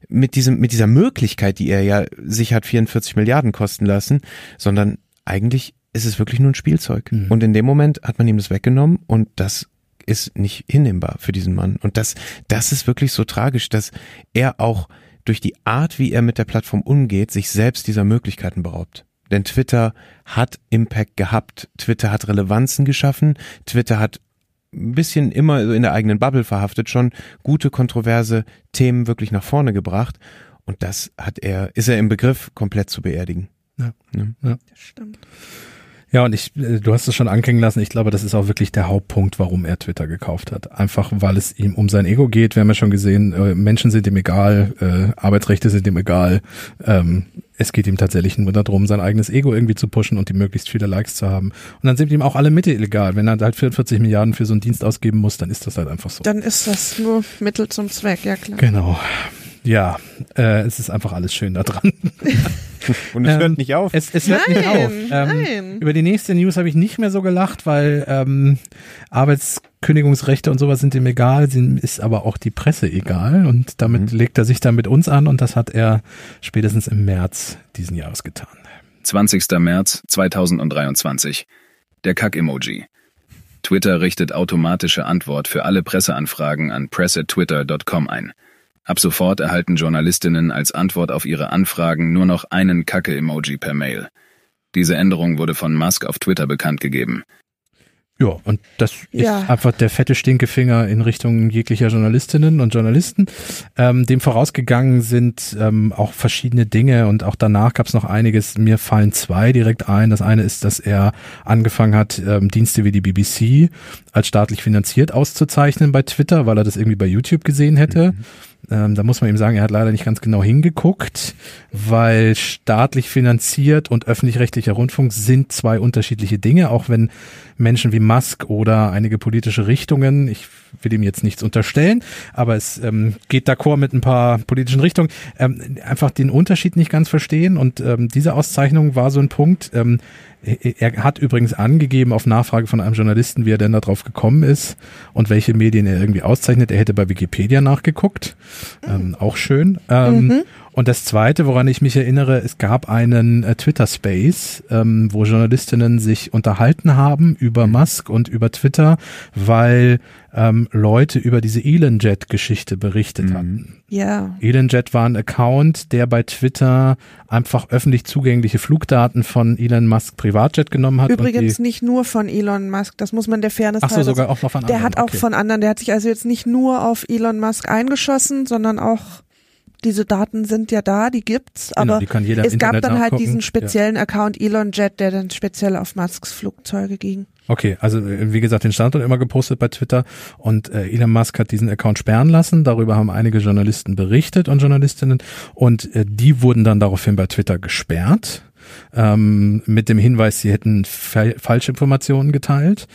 mit diesem, mit dieser Möglichkeit, die er ja sich hat 44 Milliarden kosten lassen, sondern eigentlich ist es wirklich nur ein Spielzeug. Mhm. Und in dem Moment hat man ihm das weggenommen und das ist nicht hinnehmbar für diesen Mann. Und das, das ist wirklich so tragisch, dass er auch durch die Art, wie er mit der Plattform umgeht, sich selbst dieser Möglichkeiten beraubt. Denn Twitter hat Impact gehabt. Twitter hat Relevanzen geschaffen. Twitter hat ein bisschen immer so in der eigenen Bubble verhaftet, schon gute kontroverse Themen wirklich nach vorne gebracht. Und das hat er, ist er im Begriff, komplett zu beerdigen. Ja. Ne? Das stimmt. Ja, und ich, äh, du hast es schon anklingen lassen. Ich glaube, das ist auch wirklich der Hauptpunkt, warum er Twitter gekauft hat. Einfach, weil es ihm um sein Ego geht. Wir haben ja schon gesehen, äh, Menschen sind ihm egal, äh, Arbeitsrechte sind ihm egal. Ähm, es geht ihm tatsächlich nur darum, sein eigenes Ego irgendwie zu pushen und die möglichst viele Likes zu haben. Und dann sind ihm auch alle Mittel egal. Wenn er halt 44 Milliarden für so einen Dienst ausgeben muss, dann ist das halt einfach so. Dann ist das nur Mittel zum Zweck, ja klar. Genau. Ja, äh, es ist einfach alles schön da dran. Und es Ähm, hört nicht auf. Es, es hört nicht Nein, auf. Ähm, nein. Über die nächste News habe ich nicht mehr so gelacht, weil ähm, Arbeitskündigungsrechte und sowas sind ihm egal, sind, ist aber auch die Presse egal und damit Mhm. legt er sich dann mit uns an und das hat er spätestens im März diesen Jahres getan. 20. März 2023. Der Kack-Emoji. Twitter richtet automatische Antwort für alle Presseanfragen an press@twitter.com ein. Ab sofort erhalten Journalistinnen als Antwort auf ihre Anfragen nur noch einen Kacke-Emoji per Mail. Diese Änderung wurde von Musk auf Twitter bekannt gegeben. Ja, und das Ja. ist einfach der fette Stinkefinger in Richtung jeglicher Journalistinnen und Journalisten. Ähm, dem vorausgegangen sind ähm, auch verschiedene Dinge und auch danach gab es noch einiges. Mir fallen zwei direkt ein. Das eine ist, dass er angefangen hat, ähm, Dienste wie die BBC als staatlich finanziert auszuzeichnen bei Twitter, weil er das irgendwie bei YouTube gesehen hätte. Ähm, da muss man ihm sagen, er hat leider nicht ganz genau hingeguckt, weil staatlich finanziert und öffentlich-rechtlicher Rundfunk sind zwei unterschiedliche Dinge, auch wenn Menschen wie Musk oder einige politische Richtungen, ich will ihm jetzt nichts unterstellen, aber es ähm, geht d'accord mit ein paar politischen Richtungen, ähm, einfach den Unterschied nicht ganz verstehen und ähm, diese Auszeichnung war so ein Punkt, ähm, er er hat übrigens angegeben auf Nachfrage von einem Journalisten, wie er denn darauf gekommen ist und welche Medien er irgendwie auszeichnet. Er hätte bei Wikipedia nachgeguckt. Ähm, auch schön. Ähm, Und das Zweite, woran ich mich erinnere, es gab einen äh, Twitter-Space, ähm, wo Journalistinnen sich unterhalten haben über Musk und über Twitter, weil ähm, Leute über diese ElonJet-Geschichte berichtet hatten. Ja. ElonJet war ein Account, der bei Twitter einfach öffentlich zugängliche Flugdaten von Elon Musk Privatjet genommen hat. Übrigens und die, nicht nur von Elon Musk, das muss man der Fairness ach so, sogar auch noch von Der anderen. hat auch okay. von anderen, der hat sich also jetzt nicht nur auf Elon Musk eingeschossen, sondern auch diese Daten sind ja da, die gibt's, aber Genau, die es gab dann halt diesen speziellen Account Elon Jet, der dann speziell auf Musks Flugzeuge ging. Okay, also äh, wie gesagt, den Standort immer gepostet bei Twitter und äh, Elon Musk hat diesen Account sperren lassen. Darüber haben einige Journalisten berichtet und Journalistinnen und äh, die wurden dann daraufhin bei Twitter gesperrt. Ähm, mit dem Hinweis, sie hätten fa falsche Informationen geteilt.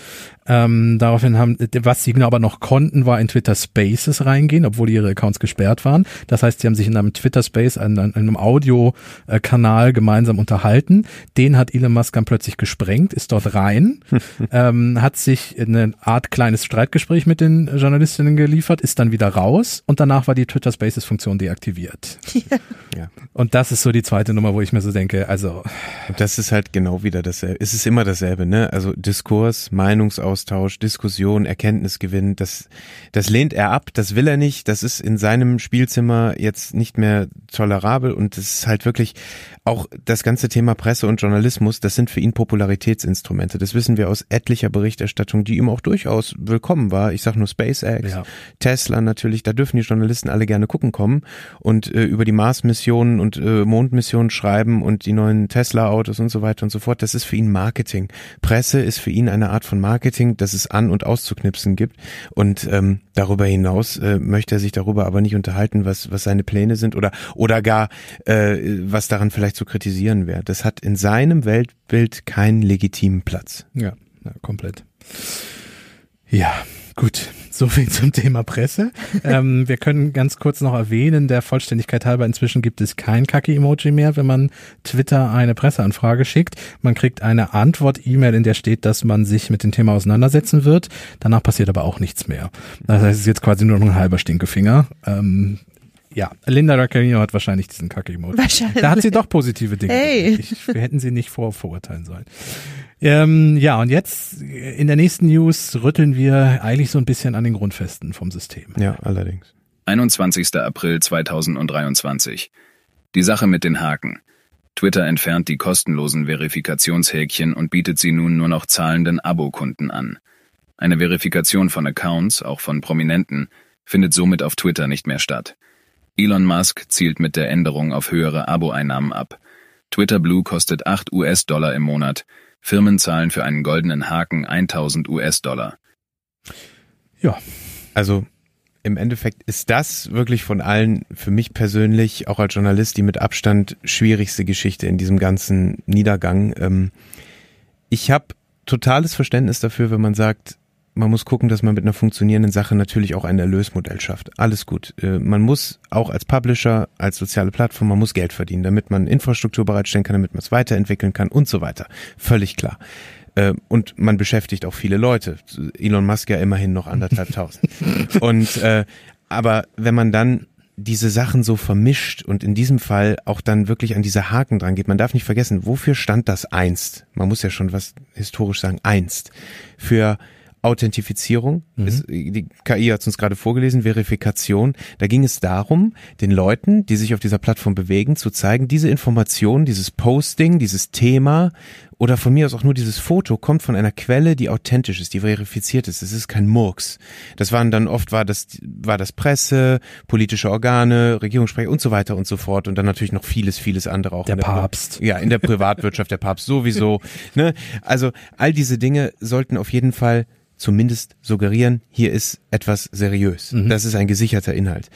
Ähm, daraufhin haben, was sie aber noch konnten, war in Twitter Spaces reingehen, obwohl ihre Accounts gesperrt waren. Das heißt, sie haben sich in einem Twitter Space, in einem, einem Audiokanal gemeinsam unterhalten. Den hat Elon Musk dann plötzlich gesprengt, ist dort rein, ähm, hat sich in eine Art kleines Streitgespräch mit den Journalistinnen geliefert, ist dann wieder raus und danach war die Twitter Spaces Funktion deaktiviert. Ja. Und das ist so die zweite Nummer, wo ich mir so denke, also das ist halt genau wieder dasselbe. Es ist immer dasselbe, ne? Also Diskurs, Meinungsaustausch, Diskussion, Erkenntnisgewinn, das, das lehnt er ab, das will er nicht, das ist in seinem Spielzimmer jetzt nicht mehr tolerabel und es ist halt wirklich auch das ganze Thema Presse und Journalismus, das sind für ihn Popularitätsinstrumente. Das wissen wir aus etlicher Berichterstattung, die ihm auch durchaus willkommen war. Ich sag nur SpaceX, Ja. Tesla natürlich, da dürfen die Journalisten alle gerne gucken kommen und äh, über die Mars-Missionen und äh, Mondmissionen schreiben und die neuen Tesla-Autos und so weiter und so fort. Das ist für ihn Marketing. Presse ist für ihn eine Art von Marketing, das es an- und auszuknipsen gibt. Und ähm, darüber hinaus äh, möchte er sich darüber aber nicht unterhalten, was, was seine Pläne sind oder, oder gar, äh, was daran vielleicht zu kritisieren wäre. Das hat in seinem Weltbild keinen legitimen Platz. Ja, ja komplett. Ja, gut. So viel zum Thema Presse. ähm, wir können ganz kurz noch erwähnen, der Vollständigkeit halber, inzwischen gibt es kein Kaki-Emoji mehr, wenn man Twitter eine Presseanfrage schickt. Man kriegt eine Antwort-E-Mail, in der steht, dass man sich mit dem Thema auseinandersetzen wird. Danach passiert aber auch nichts mehr. Das heißt, es ist jetzt quasi nur noch ein halber Stinkefinger. Ähm, ja, Linda Raccarino hat wahrscheinlich diesen Kaki-Emoji. Wahrscheinlich. Da hat sie doch positive Dinge. Hey. Ich, wir hätten sie nicht vor verurteilen sollen. Ähm, ja, und jetzt äh, in der nächsten News rütteln wir eigentlich so ein bisschen an den Grundfesten vom System. Ja, allerdings. 21. April 2023. Die Sache mit den Haken. Twitter entfernt die kostenlosen Verifikationshäkchen und bietet sie nun nur noch zahlenden Abokunden an. Eine Verifikation von Accounts, auch von Prominenten, findet somit auf Twitter nicht mehr statt. Elon Musk zielt mit der Änderung auf höhere Abo-Einnahmen ab. Twitter Blue kostet 8 US-Dollar im Monat. Firmen zahlen für einen goldenen Haken 1000 US-Dollar. Ja, Also im Endeffekt ist das wirklich von allen für mich persönlich, auch als Journalist, die mit Abstand schwierigste Geschichte in diesem ganzen Niedergang. Ähm, ich habe totales Verständnis dafür, wenn man sagt, man muss gucken, dass man mit einer funktionierenden Sache natürlich auch ein Erlösmodell schafft. Alles gut. Äh, Man muss auch als Publisher, als soziale Plattform, man muss Geld verdienen, damit man Infrastruktur bereitstellen kann, damit man es weiterentwickeln kann und so weiter. Völlig klar. Äh, Und man beschäftigt auch viele Leute. Elon Musk ja immerhin noch anderthalb tausend. Und äh, aber wenn man dann diese Sachen so vermischt und in diesem Fall auch dann wirklich an diese Haken dran geht. Man darf nicht vergessen, wofür stand das einst? Man muss ja schon was historisch sagen, einst. Für Authentifizierung, ist, die KI hat es uns gerade vorgelesen, Verifikation. Da ging es darum, den Leuten, die sich auf dieser Plattform bewegen, zu zeigen, diese Information, dieses Posting, dieses Thema oder von mir aus auch nur dieses Foto kommt von einer Quelle, die authentisch ist, die verifiziert ist. Es ist kein Murks. Das waren dann oft war das war das Presse, politische Organe, Regierungssprecher und so weiter und so fort und dann natürlich noch vieles vieles andere auch Der der Papst. ja, in der Privatwirtschaft der Papst sowieso. Ne? Also all diese Dinge sollten auf jeden Fall zumindest suggerieren, hier ist etwas seriös. Das ist ein gesicherter Inhalt.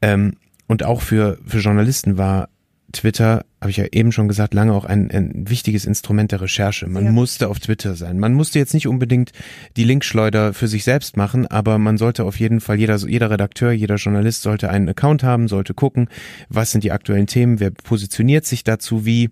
Ähm, und auch für, für Journalisten war Twitter, habe ich ja eben schon gesagt, lange auch ein, ein wichtiges Instrument der Recherche. Man Ja. musste auf Twitter sein. Man musste jetzt nicht unbedingt die Linkschleuder für sich selbst machen, aber man sollte auf jeden Fall, jeder, jeder Redakteur, jeder Journalist sollte einen Account haben, sollte gucken, was sind die aktuellen Themen, wer positioniert sich dazu wie,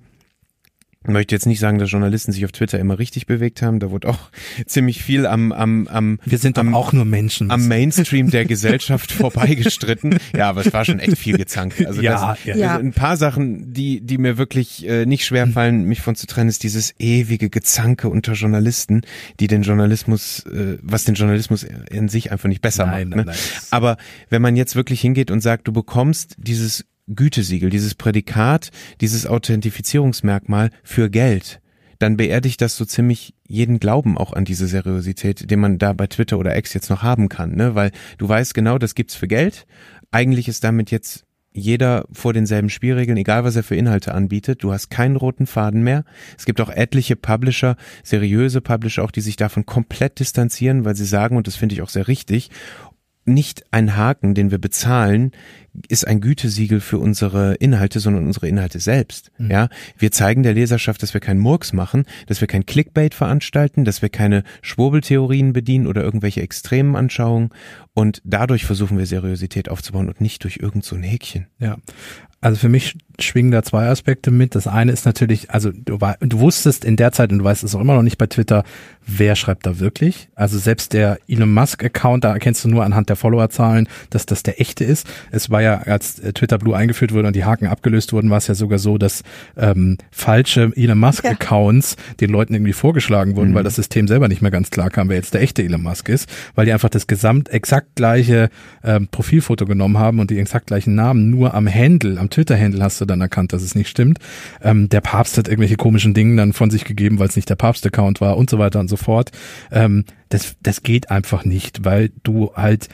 ich möchte jetzt nicht sagen, dass Journalisten sich auf Twitter immer richtig bewegt haben. Da wurde auch ziemlich viel am, am, am, wir sind am, auch nur Menschen. am Mainstream der Gesellschaft vorbeigestritten. Ja, aber es war schon echt viel gezankt. Also Ja, das, ja. Also ein paar Sachen, die, die mir wirklich äh, nicht schwer fallen, mich von zu trennen, ist dieses ewige Gezanke unter Journalisten, die den Journalismus, äh, was den Journalismus in sich einfach nicht besser Nein, macht. nein, ne? nein. Aber wenn man jetzt wirklich hingeht und sagt, du bekommst dieses Gütesiegel, dieses Prädikat, dieses Authentifizierungsmerkmal für Geld, dann beerdigt das so ziemlich jeden Glauben auch an diese Seriosität, den man da bei Twitter oder X jetzt noch haben kann, ne? Weil du weißt genau, das gibt's für Geld. Eigentlich ist damit jetzt jeder vor denselben Spielregeln, egal was er für Inhalte anbietet. Du hast keinen roten Faden mehr. Es gibt auch etliche Publisher, seriöse Publisher auch, die sich davon komplett distanzieren, weil sie sagen, und das finde ich auch sehr richtig, nicht ein Haken, den wir bezahlen, ist ein Gütesiegel für unsere Inhalte, sondern unsere Inhalte selbst. Mhm. Ja, wir zeigen der Leserschaft, dass wir keinen Murks machen, dass wir kein Clickbait veranstalten, dass wir keine Schwurbeltheorien bedienen oder irgendwelche extremen Anschauungen und dadurch versuchen wir Seriosität aufzubauen und nicht durch irgend so ein Häkchen. Ja. Also für mich schwingen da zwei Aspekte mit. Das eine ist natürlich, also du, du wusstest in der Zeit, und du weißt es auch immer noch nicht bei Twitter, wer schreibt da wirklich. Also selbst der Elon Musk Account, da erkennst du nur anhand der Followerzahlen, dass das der echte ist. Es war ja, als Twitter Blue eingeführt wurde und die Haken abgelöst wurden, war es ja sogar so, dass ähm, falsche Elon Musk Accounts ja. den Leuten irgendwie vorgeschlagen wurden, mhm. weil das System selber nicht mehr ganz klar kam, wer jetzt der echte Elon Musk ist, weil die einfach das gesamt exakt gleiche ähm, Profilfoto genommen haben und die exakt gleichen Namen nur am Handle, am Twitter-Handle hast du dann erkannt, dass es nicht stimmt. Ähm, der Papst hat irgendwelche komischen Dinge dann von sich gegeben, weil es nicht der Papst-Account war und so weiter und so fort. Ähm, das, das geht einfach nicht, weil du halt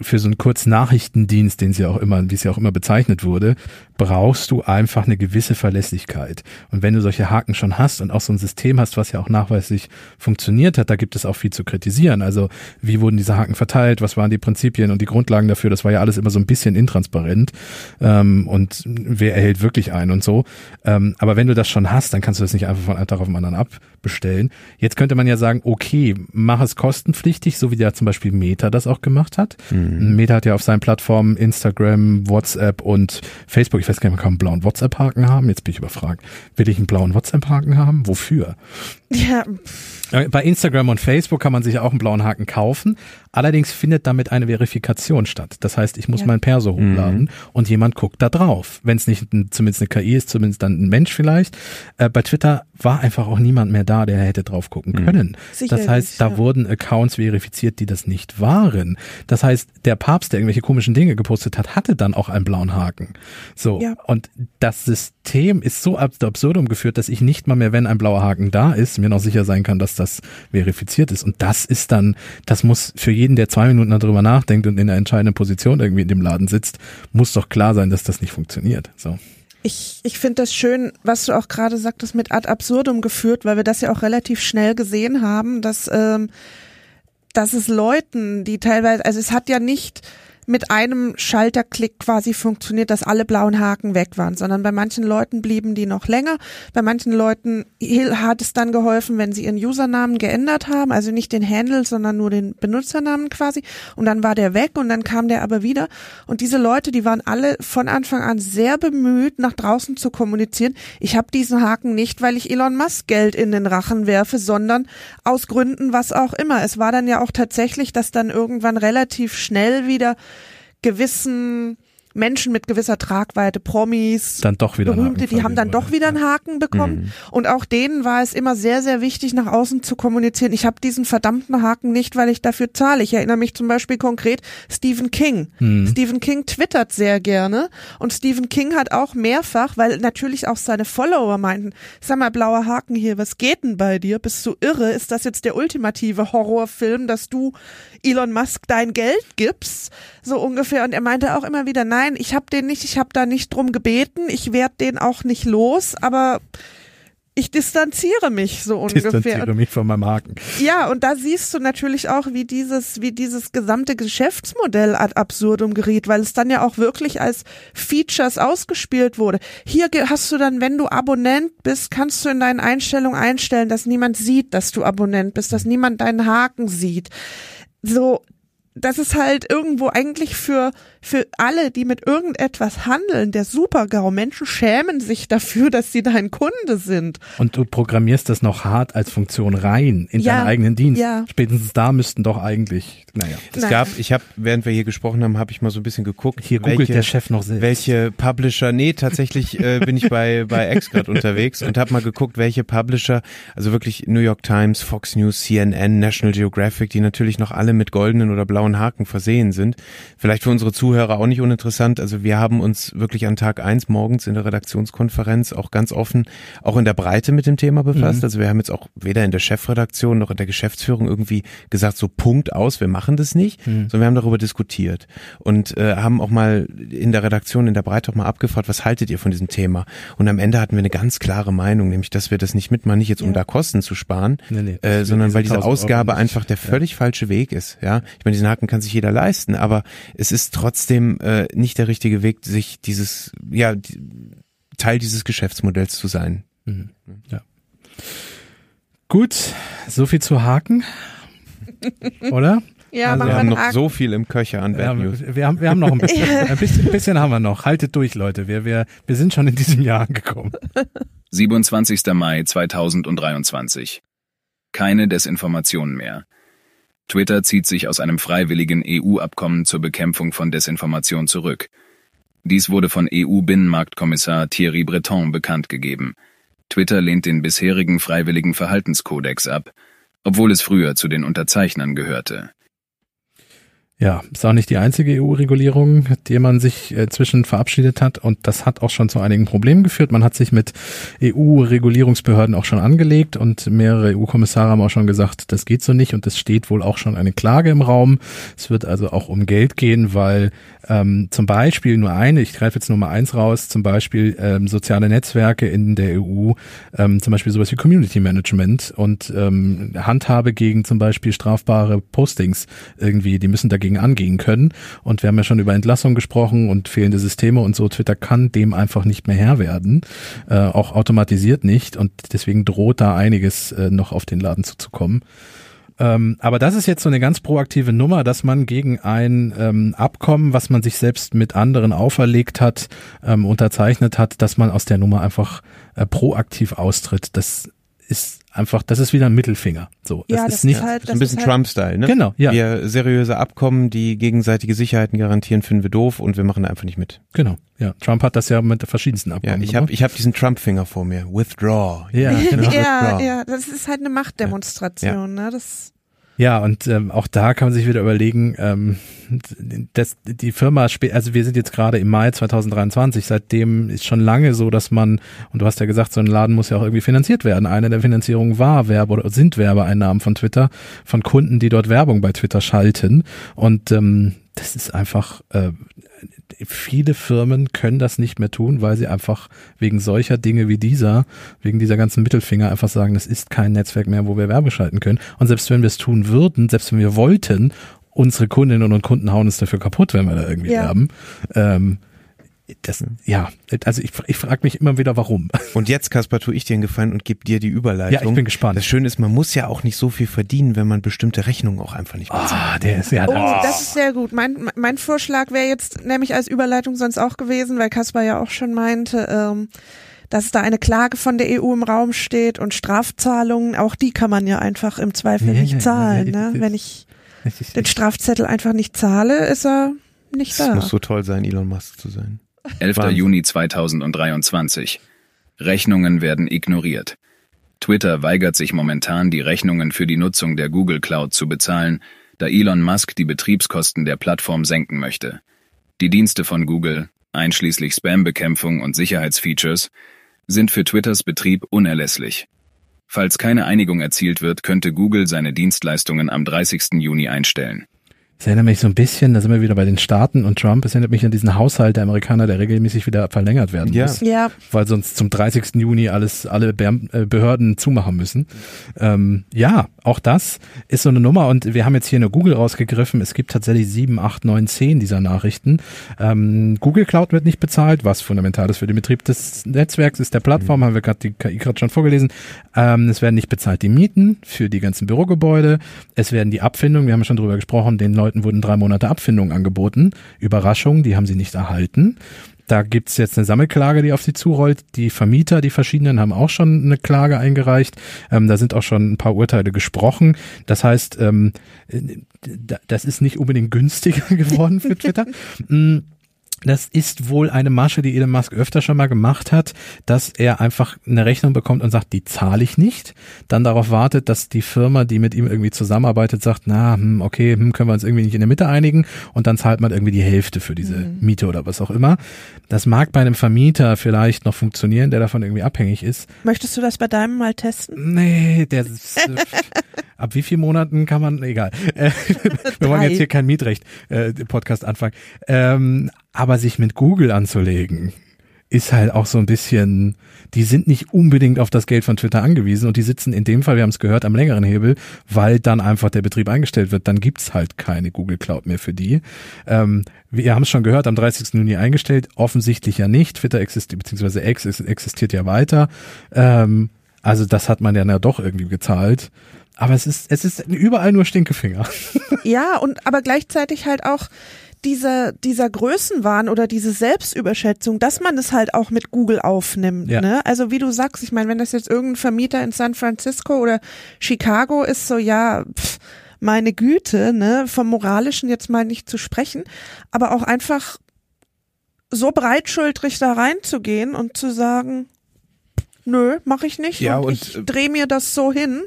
für so einen Kurznachrichtendienst, den sie auch immer, wie es ja auch immer bezeichnet wurde, brauchst du einfach eine gewisse Verlässlichkeit. Und wenn du solche Haken schon hast und auch so ein System hast, was ja auch nachweislich funktioniert hat, da gibt es auch viel zu kritisieren. Also wie wurden diese Haken verteilt, was waren die Prinzipien und die Grundlagen dafür, das war ja alles immer so ein bisschen intransparent ähm, und wer erhält wirklich ein und so. Ähm, aber wenn du das schon hast, dann kannst du das nicht einfach von einem Tag auf den anderen abbestellen. Jetzt könnte man ja sagen, okay, mach es kostenpflichtig, so wie ja zum Beispiel Meta das auch gemacht hat. Mhm. Meta hat ja auf seinen Plattformen Instagram, WhatsApp und Facebook ich weiß gar nicht, man kann einen blauen WhatsApp-Haken haben. Jetzt bin ich überfragt. Will ich einen blauen WhatsApp-Haken haben? Wofür? Ja. Äh, bei Instagram und Facebook kann man sich auch einen blauen Haken kaufen. Allerdings findet damit eine Verifikation statt. Das heißt, ich muss ja. mein Perso hochladen mhm. und jemand guckt da drauf. Wenn es nicht ein, zumindest eine KI ist, zumindest dann ein Mensch vielleicht. Äh, bei Twitter war einfach auch niemand mehr da, der hätte drauf gucken mhm. können. Sicherlich, das heißt, da ja. wurden Accounts verifiziert, die das nicht waren. Das heißt, der Papst, der irgendwelche komischen Dinge gepostet hat, hatte dann auch einen blauen Haken. So. Ja. Und das System ist so absurdum geführt, dass ich nicht mal mehr, wenn ein blauer Haken da ist, mir noch sicher sein kann, dass das verifiziert ist. Und das ist dann, das muss für jeden, der zwei Minuten darüber nachdenkt und in einer entscheidenden Position irgendwie in dem Laden sitzt, muss doch klar sein, dass das nicht funktioniert. So. Ich, ich finde das schön, was du auch gerade sagtest, mit ad absurdum geführt, weil wir das ja auch relativ schnell gesehen haben, dass, ähm, dass es Leuten, die teilweise, also es hat ja nicht, mit einem Schalterklick quasi funktioniert, dass alle blauen Haken weg waren, sondern bei manchen Leuten blieben die noch länger. Bei manchen Leuten hat es dann geholfen, wenn sie ihren Usernamen geändert haben, also nicht den Handle, sondern nur den Benutzernamen quasi. Und dann war der weg und dann kam der aber wieder. Und diese Leute, die waren alle von Anfang an sehr bemüht, nach draußen zu kommunizieren. Ich habe diesen Haken nicht, weil ich Elon Musk Geld in den Rachen werfe, sondern aus Gründen, was auch immer. Es war dann ja auch tatsächlich, dass dann irgendwann relativ schnell wieder gewissen Menschen mit gewisser Tragweite, Promis, dann doch wieder Berühmte, die haben dann doch wieder einen Haken bekommen. Mhm. Und auch denen war es immer sehr, sehr wichtig, nach außen zu kommunizieren. Ich habe diesen verdammten Haken nicht, weil ich dafür zahle. Ich erinnere mich zum Beispiel konkret Stephen King. Mhm. Stephen King twittert sehr gerne und Stephen King hat auch mehrfach, weil natürlich auch seine Follower meinten, sag mal, blauer Haken hier, was geht denn bei dir? Bist du irre? Ist das jetzt der ultimative Horrorfilm, dass du Elon Musk dein Geld gibst? So ungefähr. Und er meinte auch immer wieder, nein, ich habe den nicht, ich habe da nicht drum gebeten, ich werde den auch nicht los, aber ich distanziere mich so ungefähr. Distanziere mich von meinem Haken. Ja, und da siehst du natürlich auch, wie dieses, wie dieses gesamte Geschäftsmodell ad absurdum geriet, weil es dann ja auch wirklich als Features ausgespielt wurde. Hier hast du dann, wenn du Abonnent bist, kannst du in deinen Einstellungen einstellen, dass niemand sieht, dass du Abonnent bist, dass niemand deinen Haken sieht. So, das ist halt irgendwo eigentlich für, für alle, die mit irgendetwas handeln, der Super-GAU. Menschen schämen sich dafür, dass sie dein Kunde sind. Und du programmierst das noch hart als Funktion rein in ja, deinen eigenen Dienst. Ja. Spätestens da müssten doch eigentlich, naja. Es Nein. gab, ich habe, während wir hier gesprochen haben, habe ich mal so ein bisschen geguckt. Hier welche, googelt der Chef noch selbst. Welche Publisher, nee, tatsächlich äh, bin ich bei, bei X gerade unterwegs und habe mal geguckt, welche Publisher, also wirklich New York Times, Fox News, CNN, National Geographic, die natürlich noch alle mit goldenen oder blauen blauen Haken versehen sind. Vielleicht für unsere Zuhörer Zuhörer auch nicht uninteressant. Also wir haben uns wirklich an Tag eins morgens in der Redaktionskonferenz auch ganz offen, auch in der Breite mit dem Thema befasst. Mhm. Also wir haben jetzt auch weder in der Chefredaktion noch in der Geschäftsführung irgendwie gesagt, so Punkt aus, wir machen das nicht, mhm. sondern wir haben darüber diskutiert und äh, haben auch mal in der Redaktion, in der Breite auch mal abgefragt, was haltet ihr von diesem Thema? Und am Ende hatten wir eine ganz klare Meinung, nämlich, dass wir das nicht mitmachen, nicht jetzt um ja. da Kosten zu sparen, nee, nee, äh, sondern weil diese Ausgabe einfach der völlig ja. falsche Weg ist. Ja, ich meine, diesen Haken kann sich jeder leisten, aber es ist trotzdem äh, nicht der richtige Weg, sich dieses, ja, die, Teil dieses Geschäftsmodells zu sein. Mhm. Ja. Gut, so viel zu Haken. Oder? Ja, also wir haben noch Haken. so viel im Köcher an Bad ja, News. Wir haben, wir haben noch ein bisschen, ein bisschen, bisschen haben wir noch. Haltet durch, Leute. Wir, wir, wir sind schon in diesem Jahr angekommen. 27. Mai 2023. Keine Desinformationen mehr. Twitter zieht sich aus einem freiwilligen EU-Abkommen zur Bekämpfung von Desinformation zurück. Dies wurde von EU-Binnenmarktkommissar Thierry Breton bekannt gegeben. Twitter lehnt den bisherigen freiwilligen Verhaltenskodex ab, obwohl es früher zu den Unterzeichnern gehörte. Ja, ist auch nicht die einzige EU-Regulierung, die man sich äh, zwischen verabschiedet hat und das hat auch schon zu einigen Problemen geführt. Man hat sich mit EU-Regulierungsbehörden auch schon angelegt und mehrere EU-Kommissare haben auch schon gesagt, das geht so nicht und es steht wohl auch schon eine Klage im Raum. Es wird also auch um Geld gehen, weil ähm, zum Beispiel nur eine, ich greife jetzt nur mal eins raus, zum Beispiel ähm, soziale Netzwerke in der EU, ähm, zum Beispiel sowas wie Community Management und ähm, Handhabe gegen zum Beispiel strafbare Postings irgendwie, die müssen dagegen angehen können. Und wir haben ja schon über Entlassung gesprochen und fehlende Systeme und so. Twitter kann dem einfach nicht mehr Herr werden, äh, auch automatisiert nicht und deswegen droht da einiges äh, noch auf den Laden zuzukommen. Ähm, aber das ist jetzt so eine ganz proaktive Nummer, dass man gegen ein ähm, Abkommen, was man sich selbst mit anderen auferlegt hat, ähm, unterzeichnet hat, dass man aus der Nummer einfach äh, proaktiv austritt. Das ist einfach, das ist wieder ein Mittelfinger. So, das, ja, das ist nicht halt, das ist ein bisschen halt Trump-Style, ne? Genau, ja. Wir seriöse Abkommen, die gegenseitige Sicherheiten garantieren, finden wir doof und wir machen da einfach nicht mit. Genau, ja. Trump hat das ja mit verschiedensten Abkommen. Ja, ich habe ich hab diesen Trump-Finger vor mir. Withdraw. Ja, genau. ja, ja, das ist halt eine Machtdemonstration, ja. ne? Das ja, und ähm, auch da kann man sich wieder überlegen, ähm, dass die Firma, also wir sind jetzt gerade im Mai 2023, seitdem ist schon lange so, dass man, und du hast ja gesagt, so ein Laden muss ja auch irgendwie finanziert werden. Eine der Finanzierungen war Werbe oder sind Werbeeinnahmen von Twitter, von Kunden, die dort Werbung bei Twitter schalten. Und ähm, das ist einfach, äh, viele Firmen können das nicht mehr tun, weil sie einfach wegen solcher Dinge wie dieser, wegen dieser ganzen Mittelfinger einfach sagen, das ist kein Netzwerk mehr, wo wir Werbe schalten können. Und selbst wenn wir es tun würden, selbst wenn wir wollten, unsere Kundinnen und Kunden hauen es dafür kaputt, wenn wir da irgendwie ja. werben. Ähm, das, ja, also ich, ich frage mich immer wieder, warum. Und jetzt, Kaspar, tue ich dir einen Gefallen und gebe dir die Überleitung. Ja, ich bin gespannt. Das Schöne ist, man muss ja auch nicht so viel verdienen, wenn man bestimmte Rechnungen auch einfach nicht bezahlt. Ah, oh, der ist ja Oh, das ist sehr gut. Mein, mein Vorschlag wäre jetzt nämlich als Überleitung sonst auch gewesen, weil Kaspar ja auch schon meinte, ähm, dass da eine Klage von der EU im Raum steht und Strafzahlungen, auch die kann man ja einfach im Zweifel ja, nicht ja, zahlen. Ja, ne? Wenn ich den Strafzettel einfach nicht zahle, ist er nicht das da. Das muss so toll sein, Elon Musk zu sein. 11. Wahnsinn. Juni 2023. Rechnungen werden ignoriert. Twitter weigert sich momentan, die Rechnungen für die Nutzung der Google Cloud zu bezahlen, da Elon Musk die Betriebskosten der Plattform senken möchte. Die Dienste von Google, einschließlich Spam-Bekämpfung und Sicherheitsfeatures, sind für Twitters Betrieb unerlässlich. Falls keine Einigung erzielt wird, könnte Google seine Dienstleistungen am 30. Juni einstellen. Das erinnert mich so ein bisschen, da sind wir wieder bei den Staaten und Trump, es erinnert mich an diesen Haushalt der Amerikaner, der regelmäßig wieder verlängert werden ja. muss. Ja. Weil sonst zum 30. Juni alles, alle äh, Behörden zumachen müssen. Ähm, ja, auch das ist so eine Nummer und wir haben jetzt hier eine Google rausgegriffen. Es gibt tatsächlich sieben, acht, neun, zehn dieser Nachrichten. Ähm, Google Cloud wird nicht bezahlt, was fundamental ist für den Betrieb des Netzwerks, ist der Plattform, mhm. haben wir gerade die KI gerade schon vorgelesen. Ähm, es werden nicht bezahlt die Mieten für die ganzen Bürogebäude. Es werden die Abfindungen, wir haben schon drüber gesprochen, den Leuten wurden drei Monate Abfindung angeboten. Überraschung, die haben sie nicht erhalten. Da gibt's jetzt eine Sammelklage, die auf sie zurollt. Die Vermieter, die verschiedenen, haben auch schon eine Klage eingereicht. Ähm, da sind auch schon ein paar Urteile gesprochen. Das heißt, ähm, das ist nicht unbedingt günstiger geworden für Twitter. Das ist wohl eine Masche, die Elon Musk öfter schon mal gemacht hat, dass er einfach eine Rechnung bekommt und sagt, die zahle ich nicht. Dann darauf wartet, dass die Firma, die mit ihm irgendwie zusammenarbeitet, sagt, na, hm, okay, hm, können wir uns irgendwie nicht in der Mitte einigen und dann zahlt man irgendwie die Hälfte für diese mhm. Miete oder was auch immer. Das mag bei einem Vermieter vielleicht noch funktionieren, der davon irgendwie abhängig ist. Möchtest du das bei deinem mal testen? Nee, der ab wie vielen Monaten kann man, egal. Äh, wir wollen jetzt hier kein Mietrecht äh, Podcast anfangen. Ähm, aber sich mit Google anzulegen, ist halt auch so ein bisschen, die sind nicht unbedingt auf das Geld von Twitter angewiesen und die sitzen in dem Fall, wir haben es gehört, am längeren Hebel, weil dann einfach der Betrieb eingestellt wird. Dann gibt's halt keine Google Cloud mehr für die. Ähm, wir haben es schon gehört, am 30. Juni eingestellt, offensichtlich ja nicht. Twitter existiert, beziehungsweise X existiert ja weiter. Ähm, also das hat man ja doch irgendwie gezahlt. Aber es ist, es ist überall nur Stinkefinger. Ja, und aber gleichzeitig halt auch, dieser, dieser Größenwahn oder diese Selbstüberschätzung, dass man es halt auch mit Google aufnimmt. Ja. Ne? Also wie du sagst, ich meine, wenn das jetzt irgendein Vermieter in San Francisco oder Chicago ist, so ja, pff, meine Güte, ne, vom Moralischen jetzt mal nicht zu sprechen, aber auch einfach so breitschultrig da reinzugehen und zu sagen, nö, mache ich nicht ja, und, und ich drehe mir das so hin.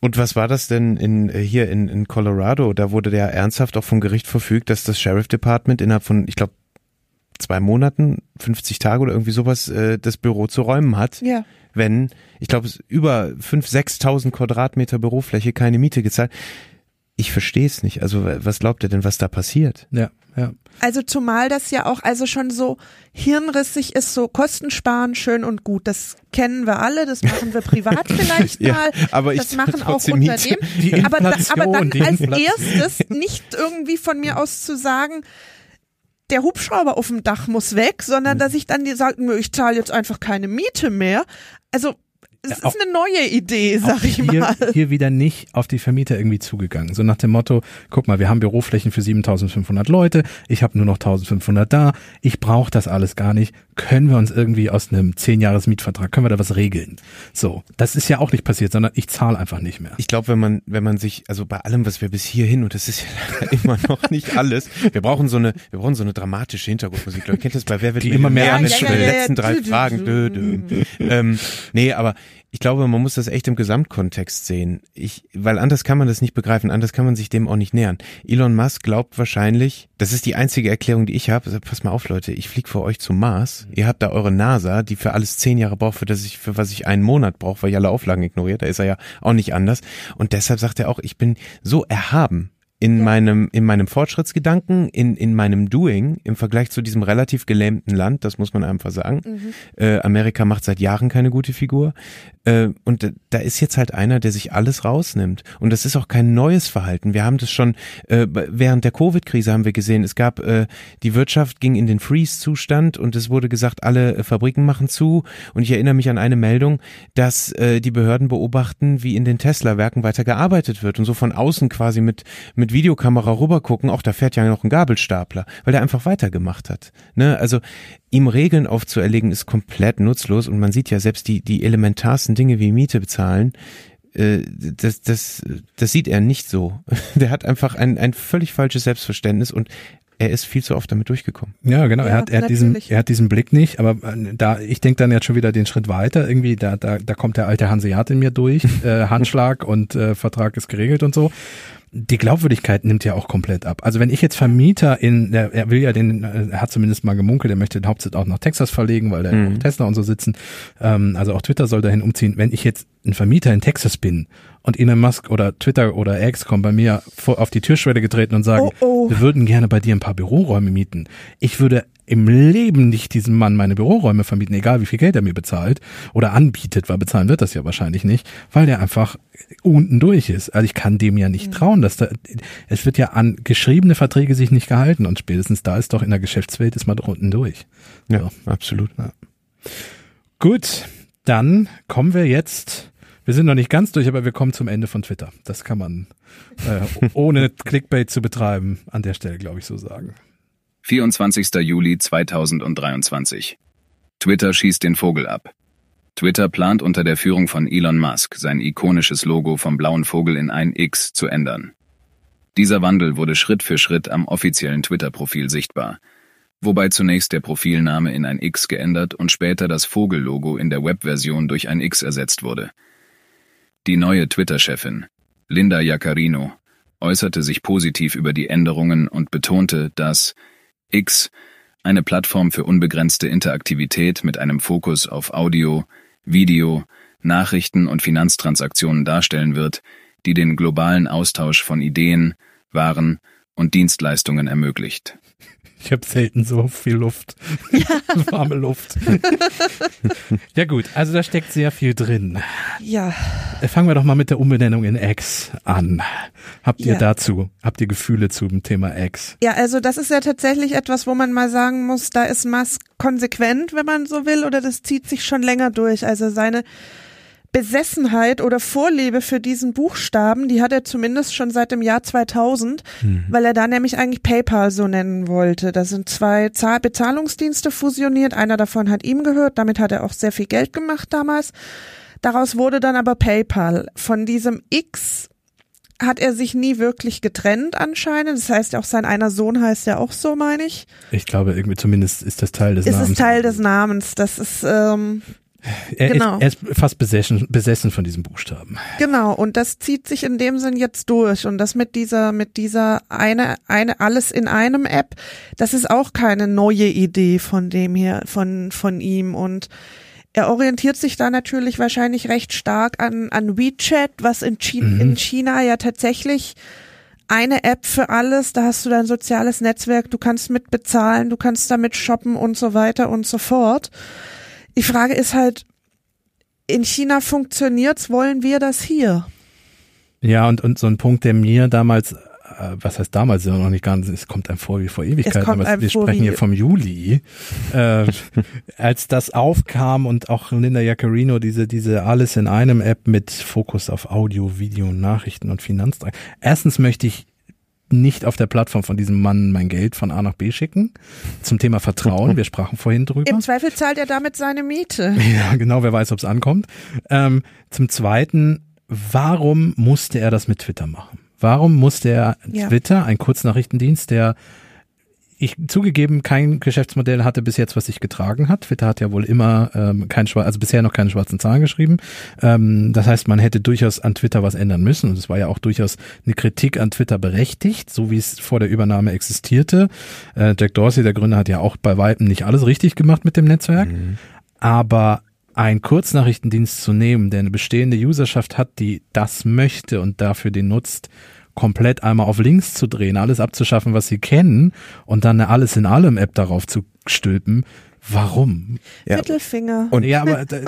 Und was war das denn in, äh, hier in, in Colorado? Da wurde der ernsthaft auch vom Gericht verfügt, dass das Sheriff Department innerhalb von, ich glaube, zwei Monaten, 50 Tage oder irgendwie sowas, äh, das Büro zu räumen hat. Ja. Wenn, ich glaube, über 5.000, 6.000 Quadratmeter Bürofläche keine Miete gezahlt. Ich verstehe es nicht. Also was glaubt ihr denn, was da passiert? Ja, ja. Also zumal das ja auch also schon so hirnrissig ist, so Kostensparen schön und gut. Das kennen wir alle, das machen wir privat vielleicht ja, mal. Aber das ich machen auch Unternehmen. Aber, da, aber dann als erstes nicht irgendwie von mir aus zu sagen, der Hubschrauber auf dem Dach muss weg, sondern mhm. dass ich dann sage, ich zahle jetzt einfach keine Miete mehr. Also es ist eine neue Idee, sag ich hier, mal. Hier wieder nicht auf die Vermieter irgendwie zugegangen. So nach dem Motto, guck mal, wir haben Büroflächen für 7500 Leute, ich habe nur noch 1500 da, ich brauche das alles gar nicht. Können wir uns irgendwie aus einem 10 Jahres Mietvertrag, können wir da was regeln? So, das ist ja auch nicht passiert, sondern ich zahle einfach nicht mehr. Ich glaube, wenn man, wenn man sich, also bei allem, was wir bis hierhin, und das ist ja immer noch nicht alles, wir brauchen so eine, wir brauchen so eine dramatische Hintergrundmusik. Ich kennt das bei Wer wird die immer mehr ja, ja, ja, ja, letzten drei Fragen. Dö, dö. ähm, nee, aber ich glaube, man muss das echt im Gesamtkontext sehen. Ich, weil anders kann man das nicht begreifen, anders kann man sich dem auch nicht nähern. Elon Musk glaubt wahrscheinlich, das ist die einzige Erklärung, die ich habe. Also, pass mal auf, Leute, ich fliege für euch zum Mars. Ihr habt da eure NASA, die für alles zehn Jahre braucht, für das ich, für was ich einen Monat brauche, weil ich alle Auflagen ignoriert. Da ist er ja auch nicht anders. Und deshalb sagt er auch, ich bin so erhaben in ja. meinem in meinem Fortschrittsgedanken, in in meinem Doing im Vergleich zu diesem relativ gelähmten Land, das muss man einfach sagen. Mhm. Äh, Amerika macht seit Jahren keine gute Figur äh, und da ist jetzt halt einer, der sich alles rausnimmt und das ist auch kein neues Verhalten. Wir haben das schon äh, während der Covid-Krise haben wir gesehen. Es gab äh, die Wirtschaft ging in den Freeze-Zustand und es wurde gesagt, alle äh, Fabriken machen zu und ich erinnere mich an eine Meldung, dass äh, die Behörden beobachten, wie in den Tesla-Werken weiter gearbeitet wird und so von außen quasi mit mit mit Videokamera rübergucken, auch da fährt ja noch ein Gabelstapler, weil der einfach weitergemacht hat. Ne? Also ihm Regeln aufzuerlegen ist komplett nutzlos und man sieht ja selbst die, die elementarsten Dinge wie Miete bezahlen, äh, das, das, das sieht er nicht so. Der hat einfach ein, ein völlig falsches Selbstverständnis und er ist viel zu oft damit durchgekommen. Ja, genau. Ja, er hat, er hat diesen, er hat diesen Blick nicht. Aber äh, da, ich denke dann jetzt schon wieder den Schritt weiter. Irgendwie, da, da, da kommt der alte Hanseat in mir durch. äh, Handschlag und äh, Vertrag ist geregelt und so die Glaubwürdigkeit nimmt ja auch komplett ab. Also wenn ich jetzt Vermieter in, der, er will ja den, er hat zumindest mal gemunkelt, er möchte den Hauptsitz auch nach Texas verlegen, weil da mhm. auch Tesla und so sitzen. Ähm, also auch Twitter soll dahin umziehen. Wenn ich jetzt ein Vermieter in Texas bin und Elon Musk oder Twitter oder X kommen bei mir vor, auf die Türschwelle getreten und sagen, oh, oh. wir würden gerne bei dir ein paar Büroräume mieten. Ich würde im Leben nicht diesem Mann meine Büroräume vermieten, egal wie viel Geld er mir bezahlt oder anbietet, weil bezahlen wird das ja wahrscheinlich nicht, weil der einfach unten durch ist. Also ich kann dem ja nicht mhm. trauen, dass da, es wird ja an geschriebene Verträge sich nicht gehalten und spätestens da ist doch in der Geschäftswelt ist man doch unten durch. Ja, so. absolut. Ja. Gut, dann kommen wir jetzt wir sind noch nicht ganz durch, aber wir kommen zum Ende von Twitter. Das kann man äh, ohne Clickbait zu betreiben an der Stelle, glaube ich, so sagen. 24. Juli 2023. Twitter schießt den Vogel ab. Twitter plant unter der Führung von Elon Musk sein ikonisches Logo vom blauen Vogel in ein X zu ändern. Dieser Wandel wurde Schritt für Schritt am offiziellen Twitter-Profil sichtbar. wobei zunächst der Profilname in ein X geändert und später das Vogellogo in der Webversion durch ein X ersetzt wurde. Die neue Twitter-Chefin, Linda Jaccarino, äußerte sich positiv über die Änderungen und betonte, dass X eine Plattform für unbegrenzte Interaktivität mit einem Fokus auf Audio, Video, Nachrichten und Finanztransaktionen darstellen wird, die den globalen Austausch von Ideen, Waren und Dienstleistungen ermöglicht. Ich habe selten so viel Luft. Ja. Warme Luft. ja gut, also da steckt sehr viel drin. Ja. Fangen wir doch mal mit der Umbenennung in X an. Habt ihr Ja. dazu, habt ihr Gefühle zum Thema X? Ja, also das ist ja tatsächlich etwas, wo man mal sagen muss, da ist Musk konsequent, wenn man so will, oder das zieht sich schon länger durch. Also seine Besessenheit oder Vorliebe für diesen Buchstaben, die hat er zumindest schon seit dem Jahr 2000, weil er da nämlich eigentlich PayPal so nennen wollte. Da sind zwei Zahl Bezahlungsdienste fusioniert, einer davon hat ihm gehört, damit hat er auch sehr viel Geld gemacht damals. Daraus wurde dann aber PayPal. Von diesem X hat er sich nie wirklich getrennt anscheinend. Das heißt, auch sein einer Sohn heißt ja auch so, meine ich. Ich glaube, irgendwie zumindest ist das Teil des Ist Namens. es Teil des Namens. Das ist, ähm, er, genau. ist, er ist fast besessen, besessen von diesem Buchstaben. genau. Und das zieht sich in dem Sinn jetzt durch. Und das mit dieser, mit dieser eine, eine alles in einem App, das ist auch keine neue Idee von dem hier, von, von ihm. Und er orientiert sich da natürlich wahrscheinlich recht stark an, an WeChat, was in, Chi in China ja tatsächlich eine App für alles, da hast du dein soziales Netzwerk, du kannst mit bezahlen, du kannst damit shoppen und so weiter und so fort. Die Frage ist halt, in China funktioniert's, wollen wir das hier? Ja, und, und so ein Punkt, der mir damals, äh, was heißt damals, ja noch nicht ganz, es kommt einem vor wie vor Ewigkeiten, kommt aber wir sprechen hier vom Juli, äh, als das aufkam und auch Linda Jaccarino diese, diese alles in einem App mit Fokus auf Audio, Video, Nachrichten und Finanztrag. Erstens möchte ich nicht auf der Plattform von diesem Mann mein Geld von A nach B schicken. Zum Thema Vertrauen, wir sprachen vorhin drüber. Im Zweifel zahlt er damit seine Miete. Ja, genau, wer weiß, ob es ankommt. Ähm, zum Zweiten, warum musste er das mit Twitter machen? Warum musste er Ja. Twitter, ein Kurznachrichtendienst, der ich zugegeben kein Geschäftsmodell hatte bis jetzt, was sich getragen hat. Twitter hat ja wohl immer ähm, kein Schwar also bisher noch keine schwarzen Zahlen geschrieben. Ähm, das heißt, man hätte durchaus an Twitter was ändern müssen. Und es war ja auch durchaus eine Kritik an Twitter berechtigt, so wie es vor der Übernahme existierte. Äh, Jack Dorsey, der Gründer, hat ja auch bei Weitem nicht alles richtig gemacht mit dem Netzwerk. Aber ein Kurznachrichtendienst zu nehmen, der eine bestehende Userschaft hat, die das möchte und dafür den nutzt, komplett einmal auf links zu drehen, alles abzuschaffen, was sie kennen und dann eine alles in allem App darauf zu stülpen. Warum? Ja. Mittelfinger. Und Ja, aber äh,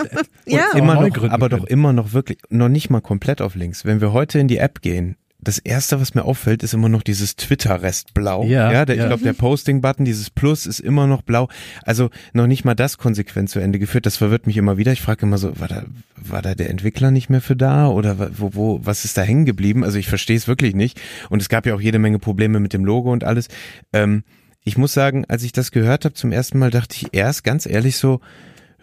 Ja. und immer noch, aber doch immer noch wirklich, noch nicht mal komplett auf links. Wenn wir heute in die App gehen, das erste, was mir auffällt, ist immer noch dieses Twitter-Rest-Blau. Ja, der, ja. ich glaube, der Posting-Button, dieses Plus ist immer noch blau. Also noch nicht mal das konsequent zu Ende geführt. Das verwirrt mich immer wieder. Ich frage immer so, war da, war da der Entwickler nicht mehr für da oder wo, wo, was ist da hängen geblieben? Also ich verstehe es wirklich nicht. Und es gab ja auch jede Menge Probleme mit dem Logo und alles. Ähm, ich muss sagen, als ich das gehört habe zum ersten Mal, dachte ich erst ganz ehrlich so,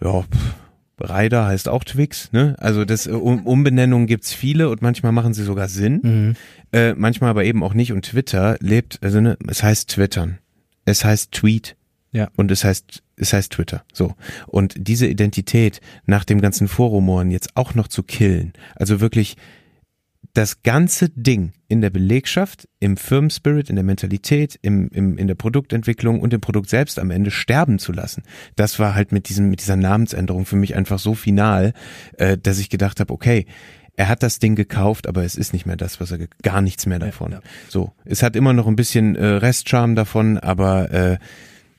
ja, pff, Rider heißt auch Twix, ne? Also das äh, um, Umbenennungen gibt's viele und manchmal machen sie sogar Sinn, Mhm. äh, manchmal aber eben auch nicht. Und Twitter lebt, also ne, es heißt Twittern, es heißt Tweet Ja. und es heißt es heißt Twitter. So und diese Identität nach dem ganzen Vorrumoren jetzt auch noch zu killen, also wirklich das ganze Ding in der Belegschaft, im Firmenspirit, in der Mentalität, im, im, in der Produktentwicklung und im Produkt selbst am Ende sterben zu lassen. Das war halt mit diesem, mit dieser Namensänderung für mich einfach so final, äh, dass ich gedacht habe, okay, er hat das Ding gekauft, aber es ist nicht mehr das, was er gar nichts mehr davon. ja. So, es hat immer noch ein bisschen äh, Restcharme davon, aber äh,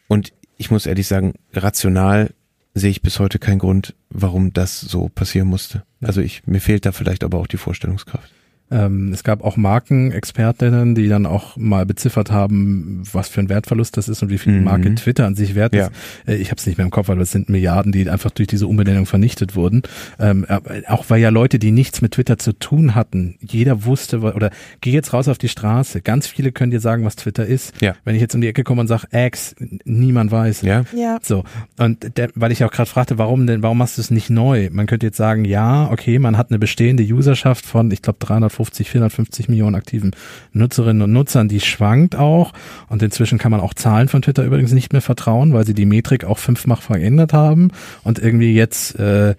und ich muss ehrlich sagen, rational sehe ich bis heute keinen Grund, warum das so passieren musste. Also ich mir fehlt da vielleicht aber auch die Vorstellungskraft. Ähm, es gab auch Markenexpertinnen, die dann auch mal beziffert haben, was für ein Wertverlust das ist und wie viel die Mhm. Marke Twitter an sich wert Ja. ist. Äh, ich habe es nicht mehr im Kopf, aber es sind Milliarden, die einfach durch diese Umbenennung vernichtet wurden. Ähm, aber auch weil ja Leute, die nichts mit Twitter zu tun hatten, jeder wusste, oder geh jetzt raus auf die Straße. Ganz viele können dir sagen, was Twitter ist. Ja. Wenn ich jetzt um die Ecke komme und sage, X, niemand weiß. Ja, Ja. So, und der, weil ich auch gerade fragte, warum denn, warum machst du es nicht neu? Man könnte jetzt sagen, ja, okay, man hat eine bestehende Userschaft von, ich glaube, 450, 450 Millionen aktiven Nutzerinnen und Nutzern, die schwankt auch. Und inzwischen kann man auch Zahlen von Twitter übrigens nicht mehr vertrauen, weil sie die Metrik auch fünffach verändert haben und irgendwie jetzt äh, äh,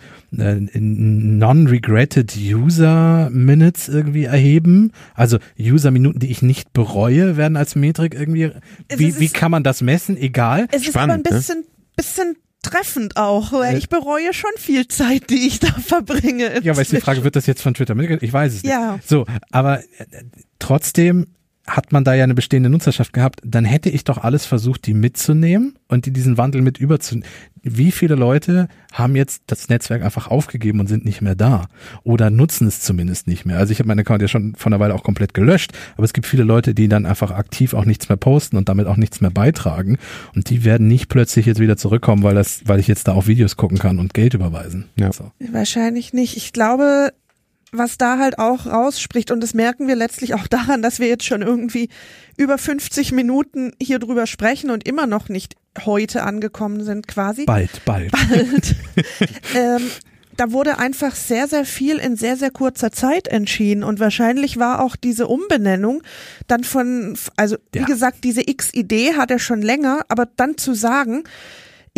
non-regretted User Minutes irgendwie erheben. Also User Minuten, die ich nicht bereue, werden als Metrik irgendwie. Wie, ist- wie kann man das messen? Egal. Es ist aber ein Spannend, ne? bisschen, bisschen treffend auch, weil ich bereue schon viel Zeit, die ich da verbringe. Ja, aber ist die Frage, wird das jetzt von Twitter mitgeteilt? Ich weiß es nicht. Ja. So, aber äh, trotzdem hat man da ja eine bestehende Nutzerschaft gehabt, dann hätte ich doch alles versucht, die mitzunehmen und die diesen Wandel mit überzunehmen. Wie viele Leute haben jetzt das Netzwerk einfach aufgegeben und sind nicht mehr da? Oder nutzen es zumindest nicht mehr? Also ich habe meinen Account ja schon von einer Weile auch komplett gelöscht, aber es gibt viele Leute, die dann einfach aktiv auch nichts mehr posten und damit auch nichts mehr beitragen. Und die werden nicht plötzlich jetzt wieder zurückkommen, weil das, weil ich jetzt da auch Videos gucken kann und Geld überweisen. Ja. So. Wahrscheinlich nicht. Ich glaube, was da halt auch rausspricht, und das merken wir letztlich auch daran, dass wir jetzt schon irgendwie über 50 Minuten hier drüber sprechen und immer noch nicht heute angekommen sind quasi. Bald, bald. bald. ähm, da wurde einfach sehr, sehr viel in sehr, sehr kurzer Zeit entschieden. Und wahrscheinlich war auch diese Umbenennung dann von, also Ja. wie gesagt, diese X-Idee hat er schon länger, aber dann zu sagen,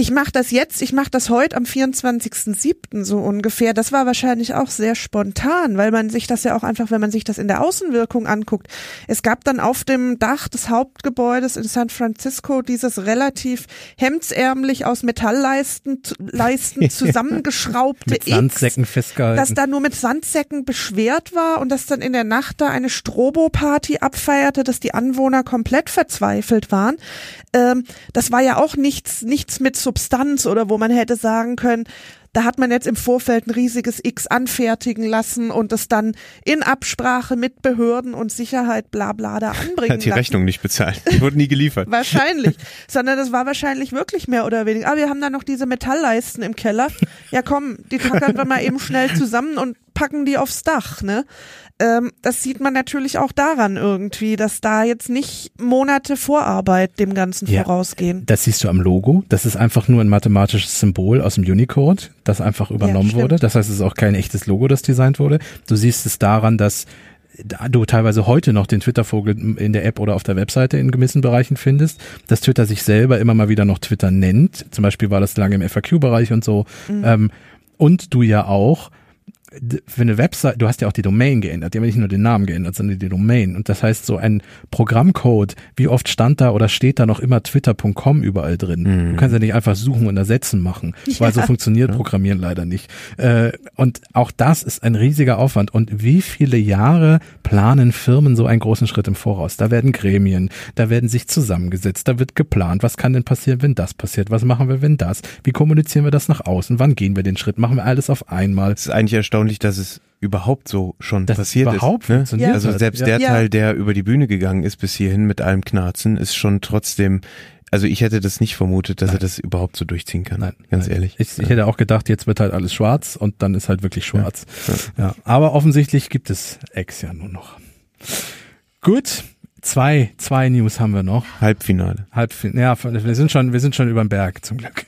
ich mache das jetzt, ich mache das heute am 24.07. so ungefähr. Das war wahrscheinlich auch sehr spontan, weil man sich das ja auch einfach, wenn man sich das in der Außenwirkung anguckt. Es gab dann auf dem Dach des Hauptgebäudes in San Francisco dieses relativ hemdsärmlich aus Metallleisten Leisten zusammengeschraubte Mit X Sandsäcken festgehalten. das da nur mit Sandsäcken beschwert war und das dann in der Nacht da eine Strobo-Party abfeierte, dass die Anwohner komplett verzweifelt waren. Ähm, das war ja auch nichts, nichts mit Substanz oder wo man hätte sagen können, da hat man jetzt im Vorfeld ein riesiges X anfertigen lassen und das dann in Absprache mit Behörden und Sicherheit bla bla da anbringen Hat die lassen. Rechnung nicht bezahlt. Die wurde nie geliefert. Wahrscheinlich. Sondern das war wahrscheinlich wirklich mehr oder weniger. Aber wir haben da noch diese Metallleisten im Keller. Ja komm, die tackern wir mal eben schnell zusammen und packen die aufs Dach, ne? Ähm, das sieht man natürlich auch daran irgendwie, dass da jetzt nicht Monate Vorarbeit dem Ganzen Ja. vorausgehen. Das siehst du am Logo. Das ist einfach nur ein mathematisches Symbol aus dem Unicode, das einfach übernommen stimmt. wurde. Das heißt, es ist auch kein echtes Logo, das designt wurde. Du siehst es daran, dass da du teilweise heute noch den Twitter-Vogel in der App oder auf der Webseite in gewissen Bereichen findest, dass Twitter sich selber immer mal wieder noch Twitter nennt. Zum Beispiel war das lange im FAQ-Bereich und so. Ähm, und du ja auch für eine Website, du hast ja auch die Domain geändert, die haben ja nicht nur den Namen geändert, sondern die Domain. Und das heißt, so ein Programmcode, wie oft stand da oder steht da noch immer twitter.com überall drin? Du kannst ja nicht einfach suchen und ersetzen machen, weil so funktioniert Programmieren leider nicht. Äh, und auch das ist ein riesiger Aufwand. Und wie viele Jahre planen Firmen so einen großen Schritt im Voraus? Da werden Gremien, da werden sich zusammengesetzt, da wird geplant, was kann denn passieren, wenn das passiert? Was machen wir, wenn das? Wie kommunizieren wir das nach außen? Wann gehen wir den Schritt? Machen wir alles auf einmal? Es ist eigentlich erstaunlich, dass es überhaupt so schon Dass es passiert überhaupt ist. Ne? funktioniert Also selbst Ja. der Ja. Teil, der über die Bühne gegangen ist bis hierhin mit allem Knarzen, ist schon trotzdem, also ich hätte das nicht vermutet, dass er das überhaupt so durchziehen kann. Nein, ganz nein. ehrlich. Ich, ich hätte auch gedacht, jetzt wird halt alles schwarz und dann ist halt wirklich schwarz. Ja. aber offensichtlich gibt es X ja nur noch. Gut, zwei, zwei News haben wir noch. Halbfinale. Halb, ja, wir sind schon, wir sind schon über den Berg zum Glück.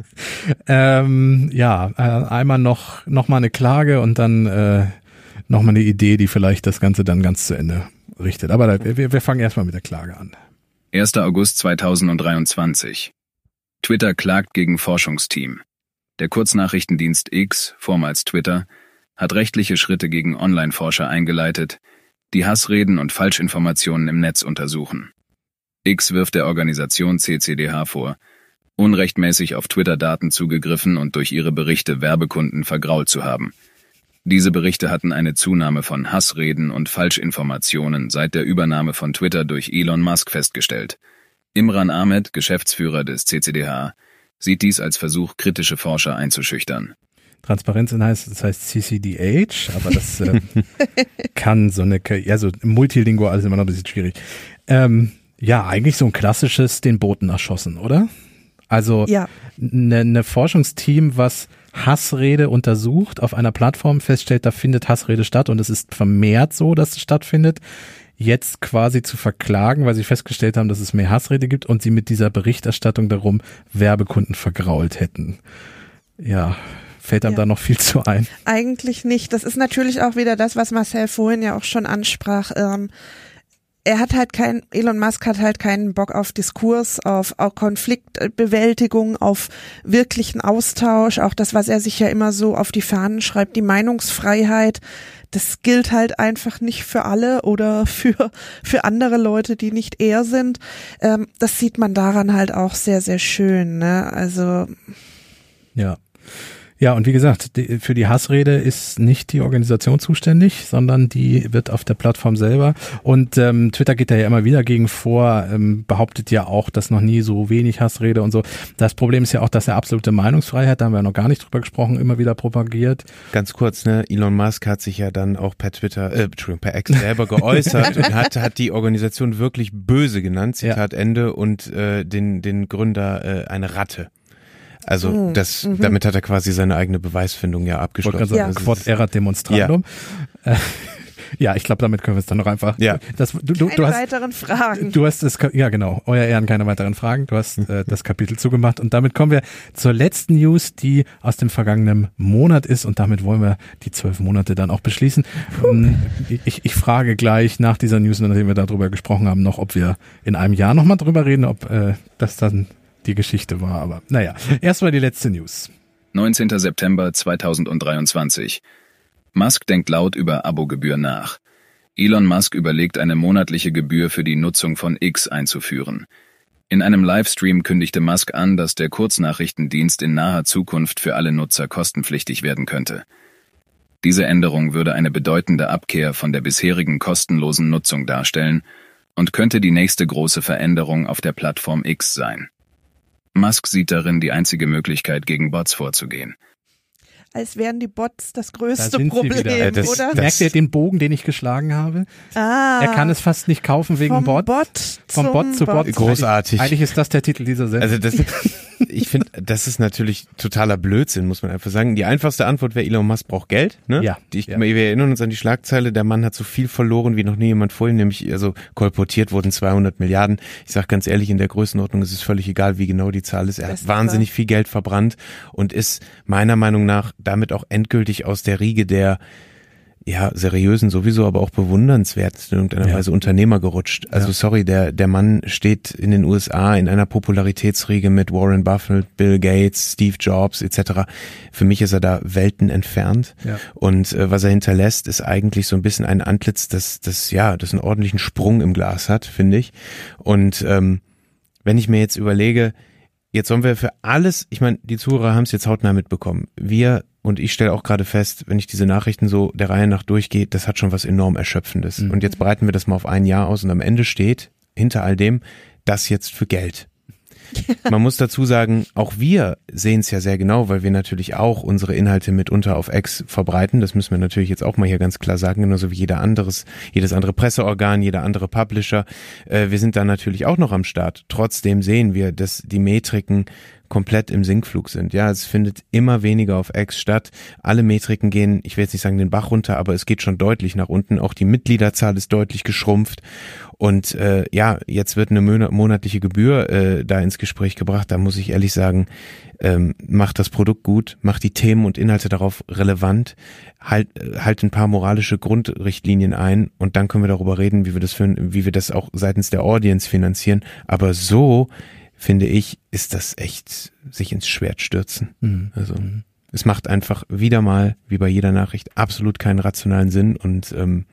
ähm, ja, äh, einmal noch, noch mal eine Klage und dann äh, noch mal eine Idee, die vielleicht das Ganze dann ganz zu Ende richtet. Aber da, wir, wir fangen erstmal mit der Klage an. 1. August 2023. Twitter klagt gegen Forschungsteam. Der Kurznachrichtendienst X, vormals Twitter, hat rechtliche Schritte gegen Online-Forscher eingeleitet, die Hassreden und Falschinformationen im Netz untersuchen. X wirft der Organisation CCDH vor, unrechtmäßig auf Twitter-Daten zugegriffen und durch ihre Berichte Werbekunden vergrault zu haben. Diese Berichte hatten eine Zunahme von Hassreden und Falschinformationen seit der Übernahme von Twitter durch Elon Musk festgestellt. Imran Ahmed, Geschäftsführer des CCDH, sieht dies als Versuch, kritische Forscher einzuschüchtern. Transparenz heißt, das heißt CCDH, aber das äh, kann so eine, also multilingual ist immer noch ein bisschen schwierig. Ähm, ja, eigentlich so ein klassisches den Boten erschossen, oder? Also Ja. ne, ne Forschungsteam, was Hassrede untersucht, auf einer Plattform feststellt, da findet Hassrede statt und es ist vermehrt so, dass es stattfindet, jetzt quasi zu verklagen, weil sie festgestellt haben, dass es mehr Hassrede gibt und sie mit dieser Berichterstattung darum Werbekunden vergrault hätten. Ja, fällt einem Ja. da noch viel zu ein. Eigentlich nicht. Das ist natürlich auch wieder das, was Marcel vorhin ja auch schon ansprach. Ähm, er hat halt kein, Elon Musk hat halt keinen Bock auf Diskurs, auf, auf Konfliktbewältigung, auf wirklichen Austausch, auch das, was er sich ja immer so auf die Fahnen schreibt, die Meinungsfreiheit. Das gilt halt einfach nicht für alle oder für, für andere Leute, die nicht er sind. Ähm, das sieht man daran halt auch sehr, sehr schön. Ne? Also Ja. Ja, und wie gesagt, die, für die Hassrede ist nicht die Organisation zuständig, sondern die wird auf der Plattform selber. Und ähm, Twitter geht da ja immer wieder gegen vor, ähm, behauptet ja auch, dass noch nie so wenig Hassrede und so. Das Problem ist ja auch, dass er absolute Meinungsfreiheit, da haben wir noch gar nicht drüber gesprochen, immer wieder propagiert. Ganz kurz, ne, Elon Musk hat sich ja dann auch per Twitter, äh, Entschuldigung, per Ex selber geäußert und hat, hat die Organisation wirklich böse genannt, Zitat Ende, und äh, den, den Gründer äh, eine Ratte. Also Mhm, das, mhm. damit hat er quasi seine eigene Beweisfindung ja Ich wollte abgeschlossen. sagen, Ja. Quod erat demonstrandum. Äh, Ja, ich glaube, damit können wir es dann noch einfach. Ja. Das, du, du, keine du hast, weiteren Fragen. Du hast das, Ka- ja genau, euer Ehren, keine weiteren Fragen. Du hast äh, das Kapitel zugemacht und damit kommen wir zur letzten News, die aus dem vergangenen Monat ist und damit wollen wir die zwölf Monate dann auch beschließen. Ähm, Ich, ich frage gleich nach dieser News, nachdem wir darüber gesprochen haben, noch, ob wir in einem Jahr nochmal drüber reden, ob äh, das dann die Geschichte war. Aber naja, erstmal die letzte News. 19. September 2023. Musk denkt laut über Abogebühr nach. Elon Musk überlegt, eine monatliche Gebühr für die Nutzung von X einzuführen. In einem Livestream kündigte Musk an, dass der Kurznachrichtendienst in naher Zukunft für alle Nutzer kostenpflichtig werden könnte. Diese Änderung würde eine bedeutende Abkehr von der bisherigen kostenlosen Nutzung darstellen und könnte die nächste große Veränderung auf der Plattform X sein. Musk sieht darin die einzige Möglichkeit, gegen Bots vorzugehen. Als wären die Bots das Da größte sie Problem. Äh, das- oder? das- Merkt ihr den Bogen, den ich geschlagen habe? ah, Er kann es fast nicht kaufen wegen vom Bot. Bot Vom Bot zu Bot. Großartig. Eigentlich, ist das der Titel dieser Sendung. Also das, ich finde, das ist natürlich totaler Blödsinn, muss man einfach sagen. Die einfachste Antwort wäre, Elon Musk braucht Geld. Ne? Ja, ich, ja. Wir erinnern uns an die Schlagzeile, der Mann hat so viel verloren wie noch nie jemand vor ihm, nämlich also kolportiert wurden 200 Milliarden. Ich sage ganz ehrlich, in der Größenordnung ist es völlig egal, wie genau die Zahl ist. Er Das hat wahnsinnig viel Geld verbrannt und ist meiner Meinung nach damit auch endgültig aus der Riege der ja, seriösen sowieso, aber auch bewundernswert in irgendeiner Ja. Weise Unternehmer gerutscht. Also Ja. sorry, der, der Mann steht in den USA in einer Popularitätsriege mit Warren Buffett, Bill Gates, Steve Jobs etc. Für mich ist er da Welten entfernt. Ja. Und äh, was er hinterlässt, ist eigentlich so ein bisschen ein Antlitz, das, das ja, das einen ordentlichen Sprung im Glas hat, finde ich. Und ähm, wenn ich mir jetzt überlege, jetzt sollen wir für alles, ich meine, die Zuhörer haben es jetzt hautnah mitbekommen. Wir und ich stelle auch gerade fest, wenn ich diese Nachrichten so der Reihe nach durchgehe, das hat schon was enorm Erschöpfendes. Mhm. Und jetzt breiten wir das mal auf ein Jahr aus und am Ende steht hinter all dem das jetzt für Geld. Man muss dazu sagen, auch wir sehen es ja sehr genau, weil wir natürlich auch unsere Inhalte mitunter auf X verbreiten. Das müssen wir natürlich jetzt auch mal hier ganz klar sagen, genauso wie jeder anderes, jedes andere Presseorgan, jeder andere Publisher. Äh, wir sind da natürlich auch noch am Start. Trotzdem sehen wir, dass die Metriken komplett im Sinkflug sind. Ja, es findet immer weniger auf X statt. Alle Metriken gehen, ich will jetzt nicht sagen den Bach runter, aber es geht schon deutlich nach unten. Auch die Mitgliederzahl ist deutlich geschrumpft. Und äh, ja, jetzt wird eine mona- monatliche Gebühr äh, da ins Gespräch gebracht. Da muss ich ehrlich sagen, ähm, macht das Produkt gut, macht die Themen und Inhalte darauf relevant, halt, halt ein paar moralische Grundrichtlinien ein und dann können wir darüber reden, wie wir das für, wie wir das auch seitens der Audience finanzieren. Aber so finde ich, ist das echt sich ins Schwert stürzen. Mhm. Also es macht einfach wieder mal, wie bei jeder Nachricht, absolut keinen rationalen Sinn und ähm,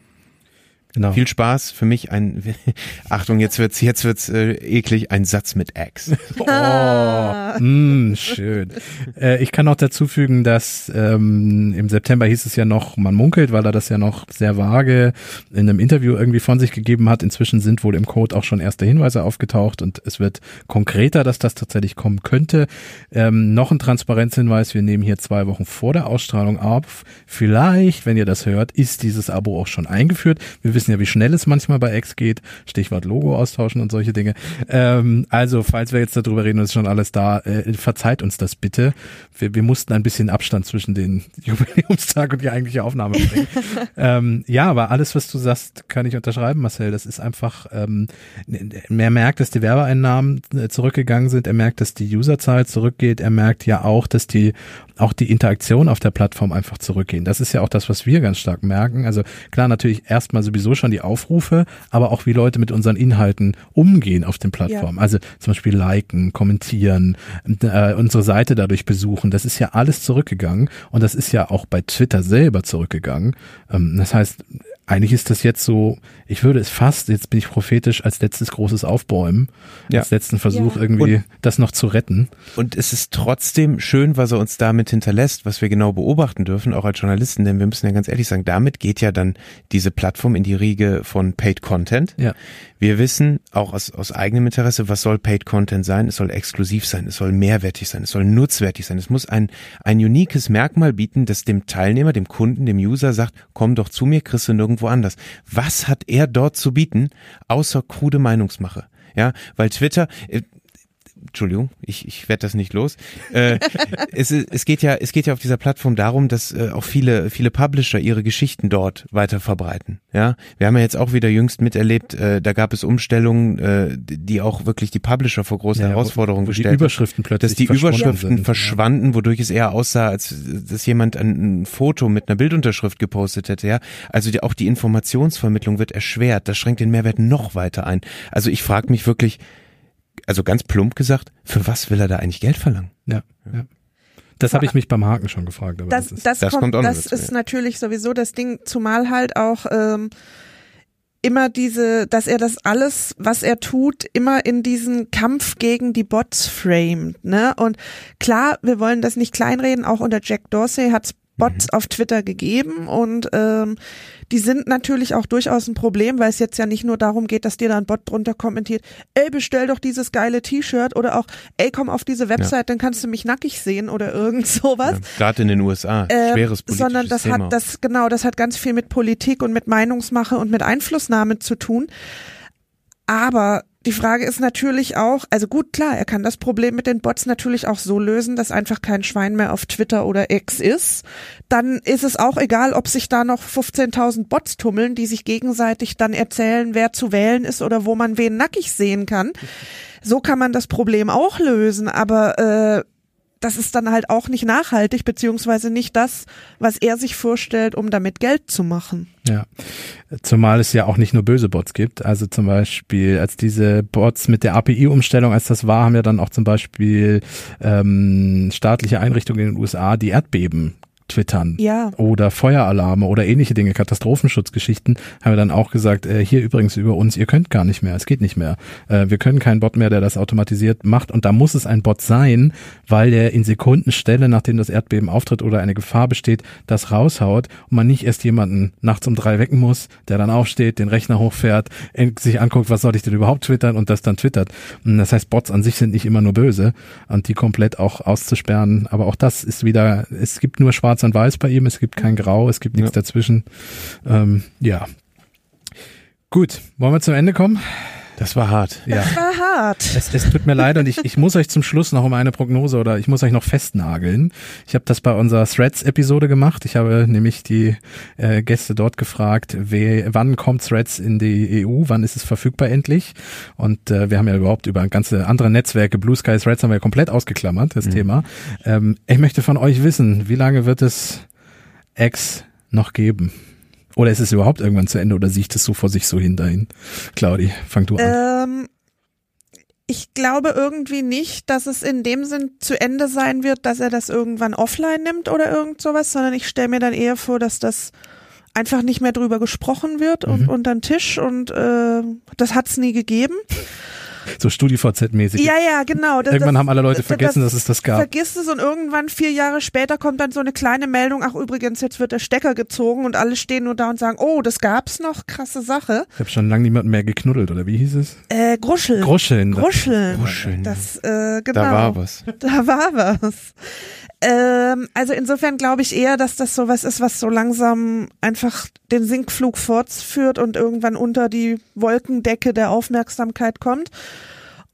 Genau. viel Spaß für mich ein Achtung, jetzt wird's jetzt wird's äh, eklig, ein Satz mit X. Oh, mm, schön. Äh, ich kann noch dazu fügen, dass ähm, im September hieß es ja noch, man munkelt, weil er das ja noch sehr vage in einem Interview irgendwie von sich gegeben hat. Inzwischen sind wohl im Code auch schon erste Hinweise aufgetaucht und es wird konkreter, dass das tatsächlich kommen könnte. Ähm, noch ein Transparenzhinweis, wir nehmen hier zwei Wochen vor der Ausstrahlung auf. Vielleicht, wenn ihr das hört, ist dieses Abo auch schon eingeführt. Wir wissen wissen ja, wie schnell es manchmal bei X geht. Stichwort Logo austauschen und solche Dinge. Ähm, also, falls wir jetzt darüber reden, ist schon alles da. Äh, verzeiht uns das bitte. Wir, wir mussten ein bisschen Abstand zwischen den Jubiläumstag und die eigentliche Aufnahme bringen. ähm, ja, aber alles, was du sagst, kann ich unterschreiben, Marcel. Das ist einfach, ähm, er merkt, dass die Werbeeinnahmen äh, zurückgegangen sind. Er merkt, dass die Userzahl zurückgeht. Er merkt ja auch, dass die auch die Interaktion auf der Plattform einfach zurückgehen. Das ist ja auch das, was wir ganz stark merken. Also klar, natürlich erstmal sowieso schon die Aufrufe, aber auch wie Leute mit unseren Inhalten umgehen auf den Plattformen. Ja. Also zum Beispiel liken, kommentieren, äh, unsere Seite dadurch besuchen. Das ist ja alles zurückgegangen und das ist ja auch bei Twitter selber zurückgegangen. Ähm, das heißt, eigentlich ist das jetzt so, ich würde es fast, jetzt bin ich prophetisch, als letztes großes Aufbäumen, ja. als letzten Versuch ja. irgendwie und, das noch zu retten. Und es ist trotzdem schön, was er uns damit hinterlässt, was wir genau beobachten dürfen, auch als Journalisten, denn wir müssen ja ganz ehrlich sagen, damit geht ja dann diese Plattform in die Riege von Paid Content. Ja. Wir wissen auch aus, aus eigenem Interesse, was soll Paid Content sein? Es soll exklusiv sein, es soll mehrwertig sein, es soll nutzwertig sein. Es muss ein, ein uniques Merkmal bieten, das dem Teilnehmer, dem Kunden, dem User sagt, komm doch zu mir, kriegst du nirgendwo anders. Was hat er dort zu bieten, außer krude Meinungsmache? Ja, weil Twitter, äh, Entschuldigung, ich, ich werde das nicht los. Äh, es, es geht ja, es geht ja auf dieser Plattform darum, dass äh, auch viele, viele Publisher ihre Geschichten dort weiter verbreiten. Ja, wir haben ja jetzt auch wieder jüngst miterlebt, äh, da gab es Umstellungen, äh, die auch wirklich die Publisher vor große ja, Herausforderungen wo, wo gestellt. Die Überschriften plötzlich, dass die Überschriften sind, verschwanden, wodurch es eher aussah, als dass jemand ein, ein, Foto mit einer Bildunterschrift gepostet hätte. Ja, also die, auch die Informationsvermittlung wird erschwert. Das schränkt den Mehrwert noch weiter ein. Also ich frage mich wirklich also ganz plump gesagt, für was will er da eigentlich Geld verlangen? Ja, ja. Das habe ich mich beim Haken schon gefragt. Aber das, das, ist, das, das kommt, kommt Das ist natürlich sowieso das Ding, zumal halt auch ähm, immer diese, dass er das alles, was er tut, immer in diesen Kampf gegen die Bots framed. Ne? Und klar, wir wollen das nicht kleinreden, auch unter Jack Dorsey hat's Bots mhm. auf Twitter gegeben und ähm, die sind natürlich auch durchaus ein Problem, weil es jetzt ja nicht nur darum geht, dass dir da ein Bot drunter kommentiert, ey, bestell doch dieses geile T-Shirt oder auch, ey, komm auf diese Website, ja. dann kannst du mich nackig sehen oder irgend sowas. Ja, Gerade in den USA, ähm, schweres politisches Sondern das Thema. hat, das, genau, das hat ganz viel mit Politik und mit Meinungsmache und mit Einflussnahme zu tun. Aber die Frage ist natürlich auch, also gut, klar, er kann das Problem mit den Bots natürlich auch so lösen, dass einfach kein Schwein mehr auf Twitter oder X ist. Dann ist es auch egal, ob sich da noch 15.000 Bots tummeln, die sich gegenseitig dann erzählen, wer zu wählen ist oder wo man wen nackig sehen kann. So kann man das Problem auch lösen, aber äh, das ist dann halt auch nicht nachhaltig, beziehungsweise nicht das, was er sich vorstellt, um damit Geld zu machen. Ja, zumal es ja auch nicht nur böse Bots gibt. Also zum Beispiel, als diese Bots mit der API-Umstellung, als das war, haben ja dann auch zum Beispiel ähm, staatliche Einrichtungen in den USA die Erdbeben twittern ja. oder Feueralarme oder ähnliche Dinge, Katastrophenschutzgeschichten, haben wir dann auch gesagt, äh, hier übrigens über uns, ihr könnt gar nicht mehr, es geht nicht mehr. Äh, wir können keinen Bot mehr, der das automatisiert macht und da muss es ein Bot sein, weil der in Sekundenstelle, nachdem das Erdbeben auftritt oder eine Gefahr besteht, das raushaut und man nicht erst jemanden nachts um drei wecken muss, der dann aufsteht, den Rechner hochfährt, sich anguckt, was soll ich denn überhaupt twittern und das dann twittert. Das heißt, Bots an sich sind nicht immer nur böse und die komplett auch auszusperren, aber auch das ist wieder, es gibt nur schwarz schwarz und weiß bei ihm, es gibt kein Grau, es gibt nichts ja. dazwischen. Ähm, ja. Gut, wollen wir zum Ende kommen? Das war hart. Ja. Das war hart. Es, es tut mir leid und ich, ich muss euch zum Schluss noch um eine Prognose oder ich muss euch noch festnageln. Ich habe das bei unserer Threads-Episode gemacht. Ich habe nämlich die äh, Gäste dort gefragt, wer, wann kommt Threads in die EU, wann ist es verfügbar endlich? Und äh, wir haben ja überhaupt über ganze andere Netzwerke, Blue Sky Threads haben wir ja komplett ausgeklammert, das mhm. Thema. Ähm, ich möchte von euch wissen, wie lange wird es X noch geben? Oder ist es überhaupt irgendwann zu Ende oder sieht es so vor sich so hin dahin? Claudi, fang du an. Ähm, ich glaube irgendwie nicht, dass es in dem Sinn zu Ende sein wird, dass er das irgendwann offline nimmt oder irgend sowas, sondern ich stelle mir dann eher vor, dass das einfach nicht mehr drüber gesprochen wird und mhm. unter den Tisch und äh, das hat's nie gegeben. So StudiVZ-mäßig. Ja, ja, genau. Das, Irgendwann das, haben alle Leute vergessen, dass es das gab. Vergisst es und irgendwann vier Jahre später kommt dann so eine kleine Meldung, ach übrigens, jetzt wird der Stecker gezogen und alle stehen nur da und sagen, oh, das gab's noch, krasse Sache. Ich habe schon lange niemanden mehr geknuddelt, oder wie hieß es? Äh, Gruscheln. Gruscheln. Gruscheln. Gruscheln, Das, äh, genau. Da war was. Da war was. Ähm, also insofern glaube ich eher, dass das sowas ist, was so langsam einfach den Sinkflug fortführt und irgendwann unter die Wolkendecke der Aufmerksamkeit kommt.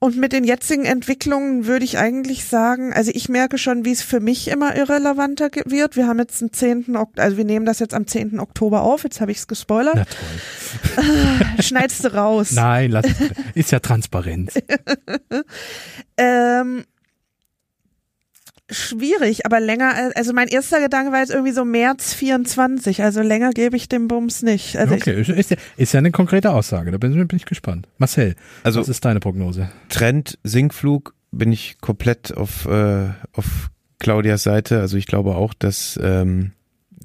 Und mit den jetzigen Entwicklungen würde ich eigentlich sagen, also ich merke schon, wie es für mich immer irrelevanter wird. Wir haben jetzt den 10. Ok also wir nehmen das jetzt am 10. Oktober auf, jetzt habe ich es gespoilert. Na toll. Schneidest du raus. Nein, lass es. Ist ja Transparenz. Ähm, schwierig, aber länger, als- also mein erster Gedanke war jetzt irgendwie so März 24, also länger gebe ich dem Bums nicht. Also Okay, ist, ist, ja, ist ja eine konkrete Aussage. Da bin, bin ich gespannt. Marcel, Also- was ist deine Prognose? Trend Sinkflug bin ich komplett auf, äh, auf Claudias Seite. Also ich glaube auch, dass ähm,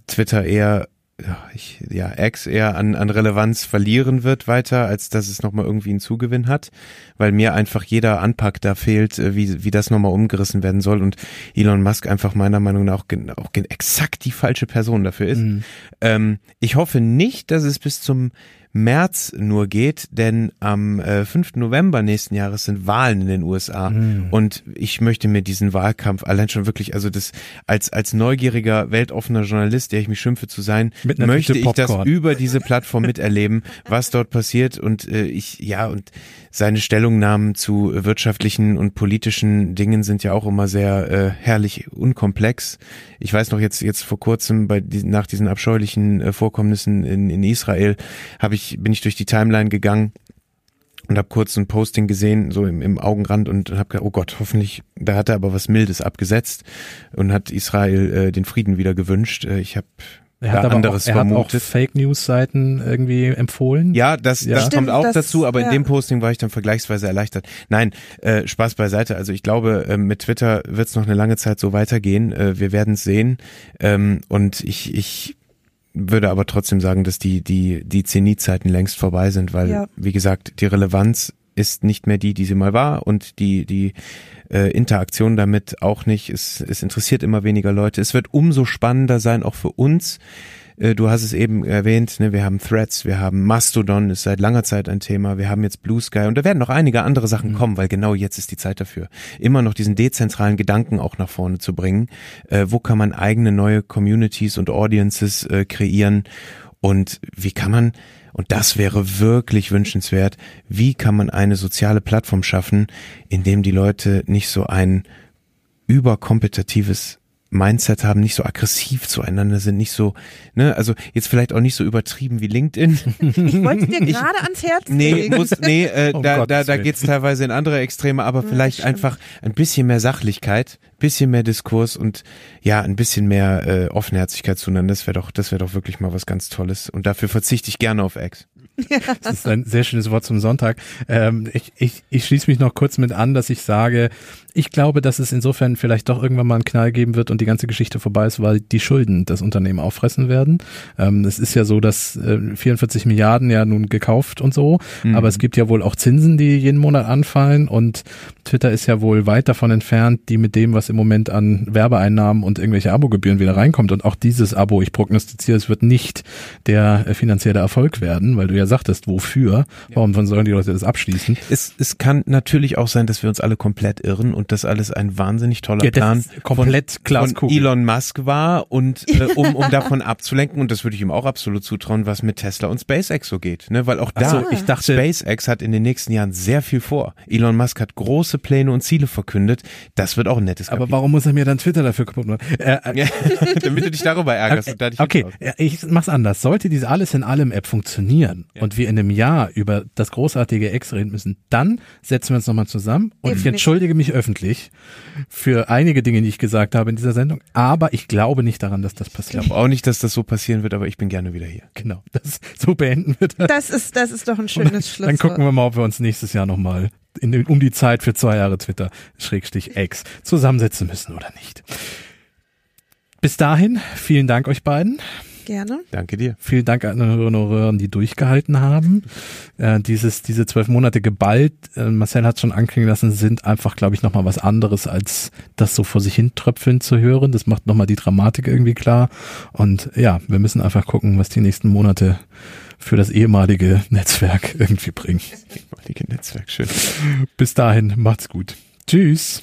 Twitter eher, ja, ich, ja, X eher an, an Relevanz verlieren wird weiter, als dass es nochmal irgendwie einen Zugewinn hat, weil mir einfach jeder Anpack da fehlt, äh, wie, wie das nochmal umgerissen werden soll und Elon Musk einfach meiner Meinung nach auch, auch exakt die falsche Person dafür ist. Mhm. Ähm, ich hoffe nicht, dass es bis zum März nur geht, denn am äh, 5. November nächsten Jahres sind Wahlen in den USA Mhm. und ich möchte mir diesen Wahlkampf allein schon wirklich, also das als als neugieriger, weltoffener Journalist, der ich mich schimpfe zu sein, möchte ich das über diese Plattform miterleben, was dort passiert und äh, ich ja und seine Stellungnahmen zu wirtschaftlichen und politischen Dingen sind ja auch immer sehr äh, herrlich unkomplex. Ich weiß noch jetzt jetzt vor kurzem bei nach diesen abscheulichen äh, Vorkommnissen in, in Israel habe ich bin ich durch die Timeline gegangen und habe kurz ein Posting gesehen, so im, im Augenrand und habe gedacht, oh Gott, hoffentlich, da hat er aber was Mildes abgesetzt und hat Israel äh, den Frieden wieder gewünscht. Äh, ich habe Er hat aber anderes auch, er hat auch. Fake News Seiten irgendwie empfohlen. Ja, das, Ja. das Stimmt, kommt auch das- dazu, aber ja. in dem Posting war ich dann vergleichsweise erleichtert. Nein, äh, Spaß beiseite. Also ich glaube, äh, mit Twitter wird es noch eine lange Zeit so weitergehen. Äh, wir werden es sehen. Ähm, und ich, ich würde aber trotzdem sagen, dass die, die, die Zenitzeiten längst vorbei sind, weil, Ja. wie gesagt, die Relevanz ist nicht mehr die, die sie mal war und die, die äh, Interaktion damit auch nicht. Es, es interessiert immer weniger Leute. Es wird umso spannender sein, auch für uns. Äh, Du hast es eben erwähnt, ne, wir haben Threads, wir haben Mastodon, ist seit langer Zeit ein Thema, wir haben jetzt Blue Sky und da werden noch einige andere Sachen kommen, weil genau jetzt ist die Zeit dafür. Immer noch diesen dezentralen Gedanken auch nach vorne zu bringen. Äh, wo kann man eigene neue Communities und Audiences äh, kreieren und wie kann man, und das wäre wirklich wünschenswert, wie kann man eine soziale Plattform schaffen, in dem die Leute nicht so ein überkompetitives Mindset haben, nicht so aggressiv zueinander sind, nicht so, ne, also jetzt vielleicht auch nicht so übertrieben wie LinkedIn. ich wollte dir gerade ans Herz Nee, legen. muss, nee, äh, Um da, da, Gottes da Willen. geht's teilweise in andere Extreme, aber vielleicht stimmt. einfach ein bisschen mehr Sachlichkeit, bisschen mehr Diskurs und ja, ein bisschen mehr äh, Offenherzigkeit zueinander. Das wäre doch, das wäre doch wirklich mal was ganz Tolles. Und dafür verzichte ich gerne auf X. Das ist ein sehr schönes Wort zum Sonntag. Ähm, ich, ich, ich schließe mich noch kurz mit an, dass ich sage, ich glaube, dass es insofern vielleicht doch irgendwann mal einen Knall geben wird und die ganze Geschichte vorbei ist, weil die Schulden das Unternehmen auffressen werden. Ähm, es ist ja so, dass äh, 44 Milliarden ja nun gekauft und so, aber es gibt ja wohl auch Zinsen, die jeden Monat anfallen und Twitter ist ja wohl weit davon entfernt, die mit dem, was im Moment an Werbeeinnahmen und irgendwelche Abogebühren wieder reinkommt und auch dieses Abo, ich prognostiziere, es wird nicht der äh, finanzielle Erfolg werden, weil du ja sagtest, wofür, warum sollen die Leute das abschließen? Es, es kann natürlich auch sein, dass wir uns alle komplett irren und das alles ein wahnsinnig toller Ja, das Plan ist komplett von Glaskugel. Elon Musk war und äh, um, um davon abzulenken und das würde ich ihm auch absolut zutrauen, was mit Tesla und SpaceX so geht, ne? Weil auch da, so, ich dachte- SpaceX hat in den nächsten Jahren sehr viel vor. Elon Musk hat große Pläne und Ziele verkündet. Das wird auch ein nettes Aber Kapitel. warum muss er mir dann Twitter dafür kaputt machen? Äh, äh, Ja, damit du dich darüber ärgerst und da dich Okay, ja, ich mach's anders. Sollte diese alles in und wir in einem Jahr über das großartige X reden müssen, dann setzen wir uns nochmal zusammen und ich Definitiv. entschuldige mich öffentlich für einige Dinge, die ich gesagt habe in dieser Sendung, aber ich glaube nicht daran, dass das Ich passiert. glaube auch nicht, dass das so passieren wird, aber ich bin gerne wieder hier. Genau, das, so beenden wir das. Das ist, das ist doch ein schönes Schlusswort. Dann gucken wir mal, ob wir uns nächstes Jahr nochmal in um die Zeit für zwei Jahre Twitter Schrägstrich X zusammensetzen müssen oder nicht. Bis dahin, vielen Dank euch beiden. Gerne. Danke dir. Vielen Dank an Hörerinnen und Hörer, die durchgehalten haben. Äh, dieses, diese zwölf Monate geballt, äh, Marcel hat schon anklingen lassen, sind einfach, glaube ich, nochmal was anderes, als das so vor sich hin tröpfeln zu hören. Das macht nochmal die Dramatik irgendwie klar. Und ja, wir müssen einfach gucken, was die nächsten Monate für das ehemalige Netzwerk irgendwie bringen. Ehemalige Netzwerk, schön. Bis dahin, macht's gut. Tschüss.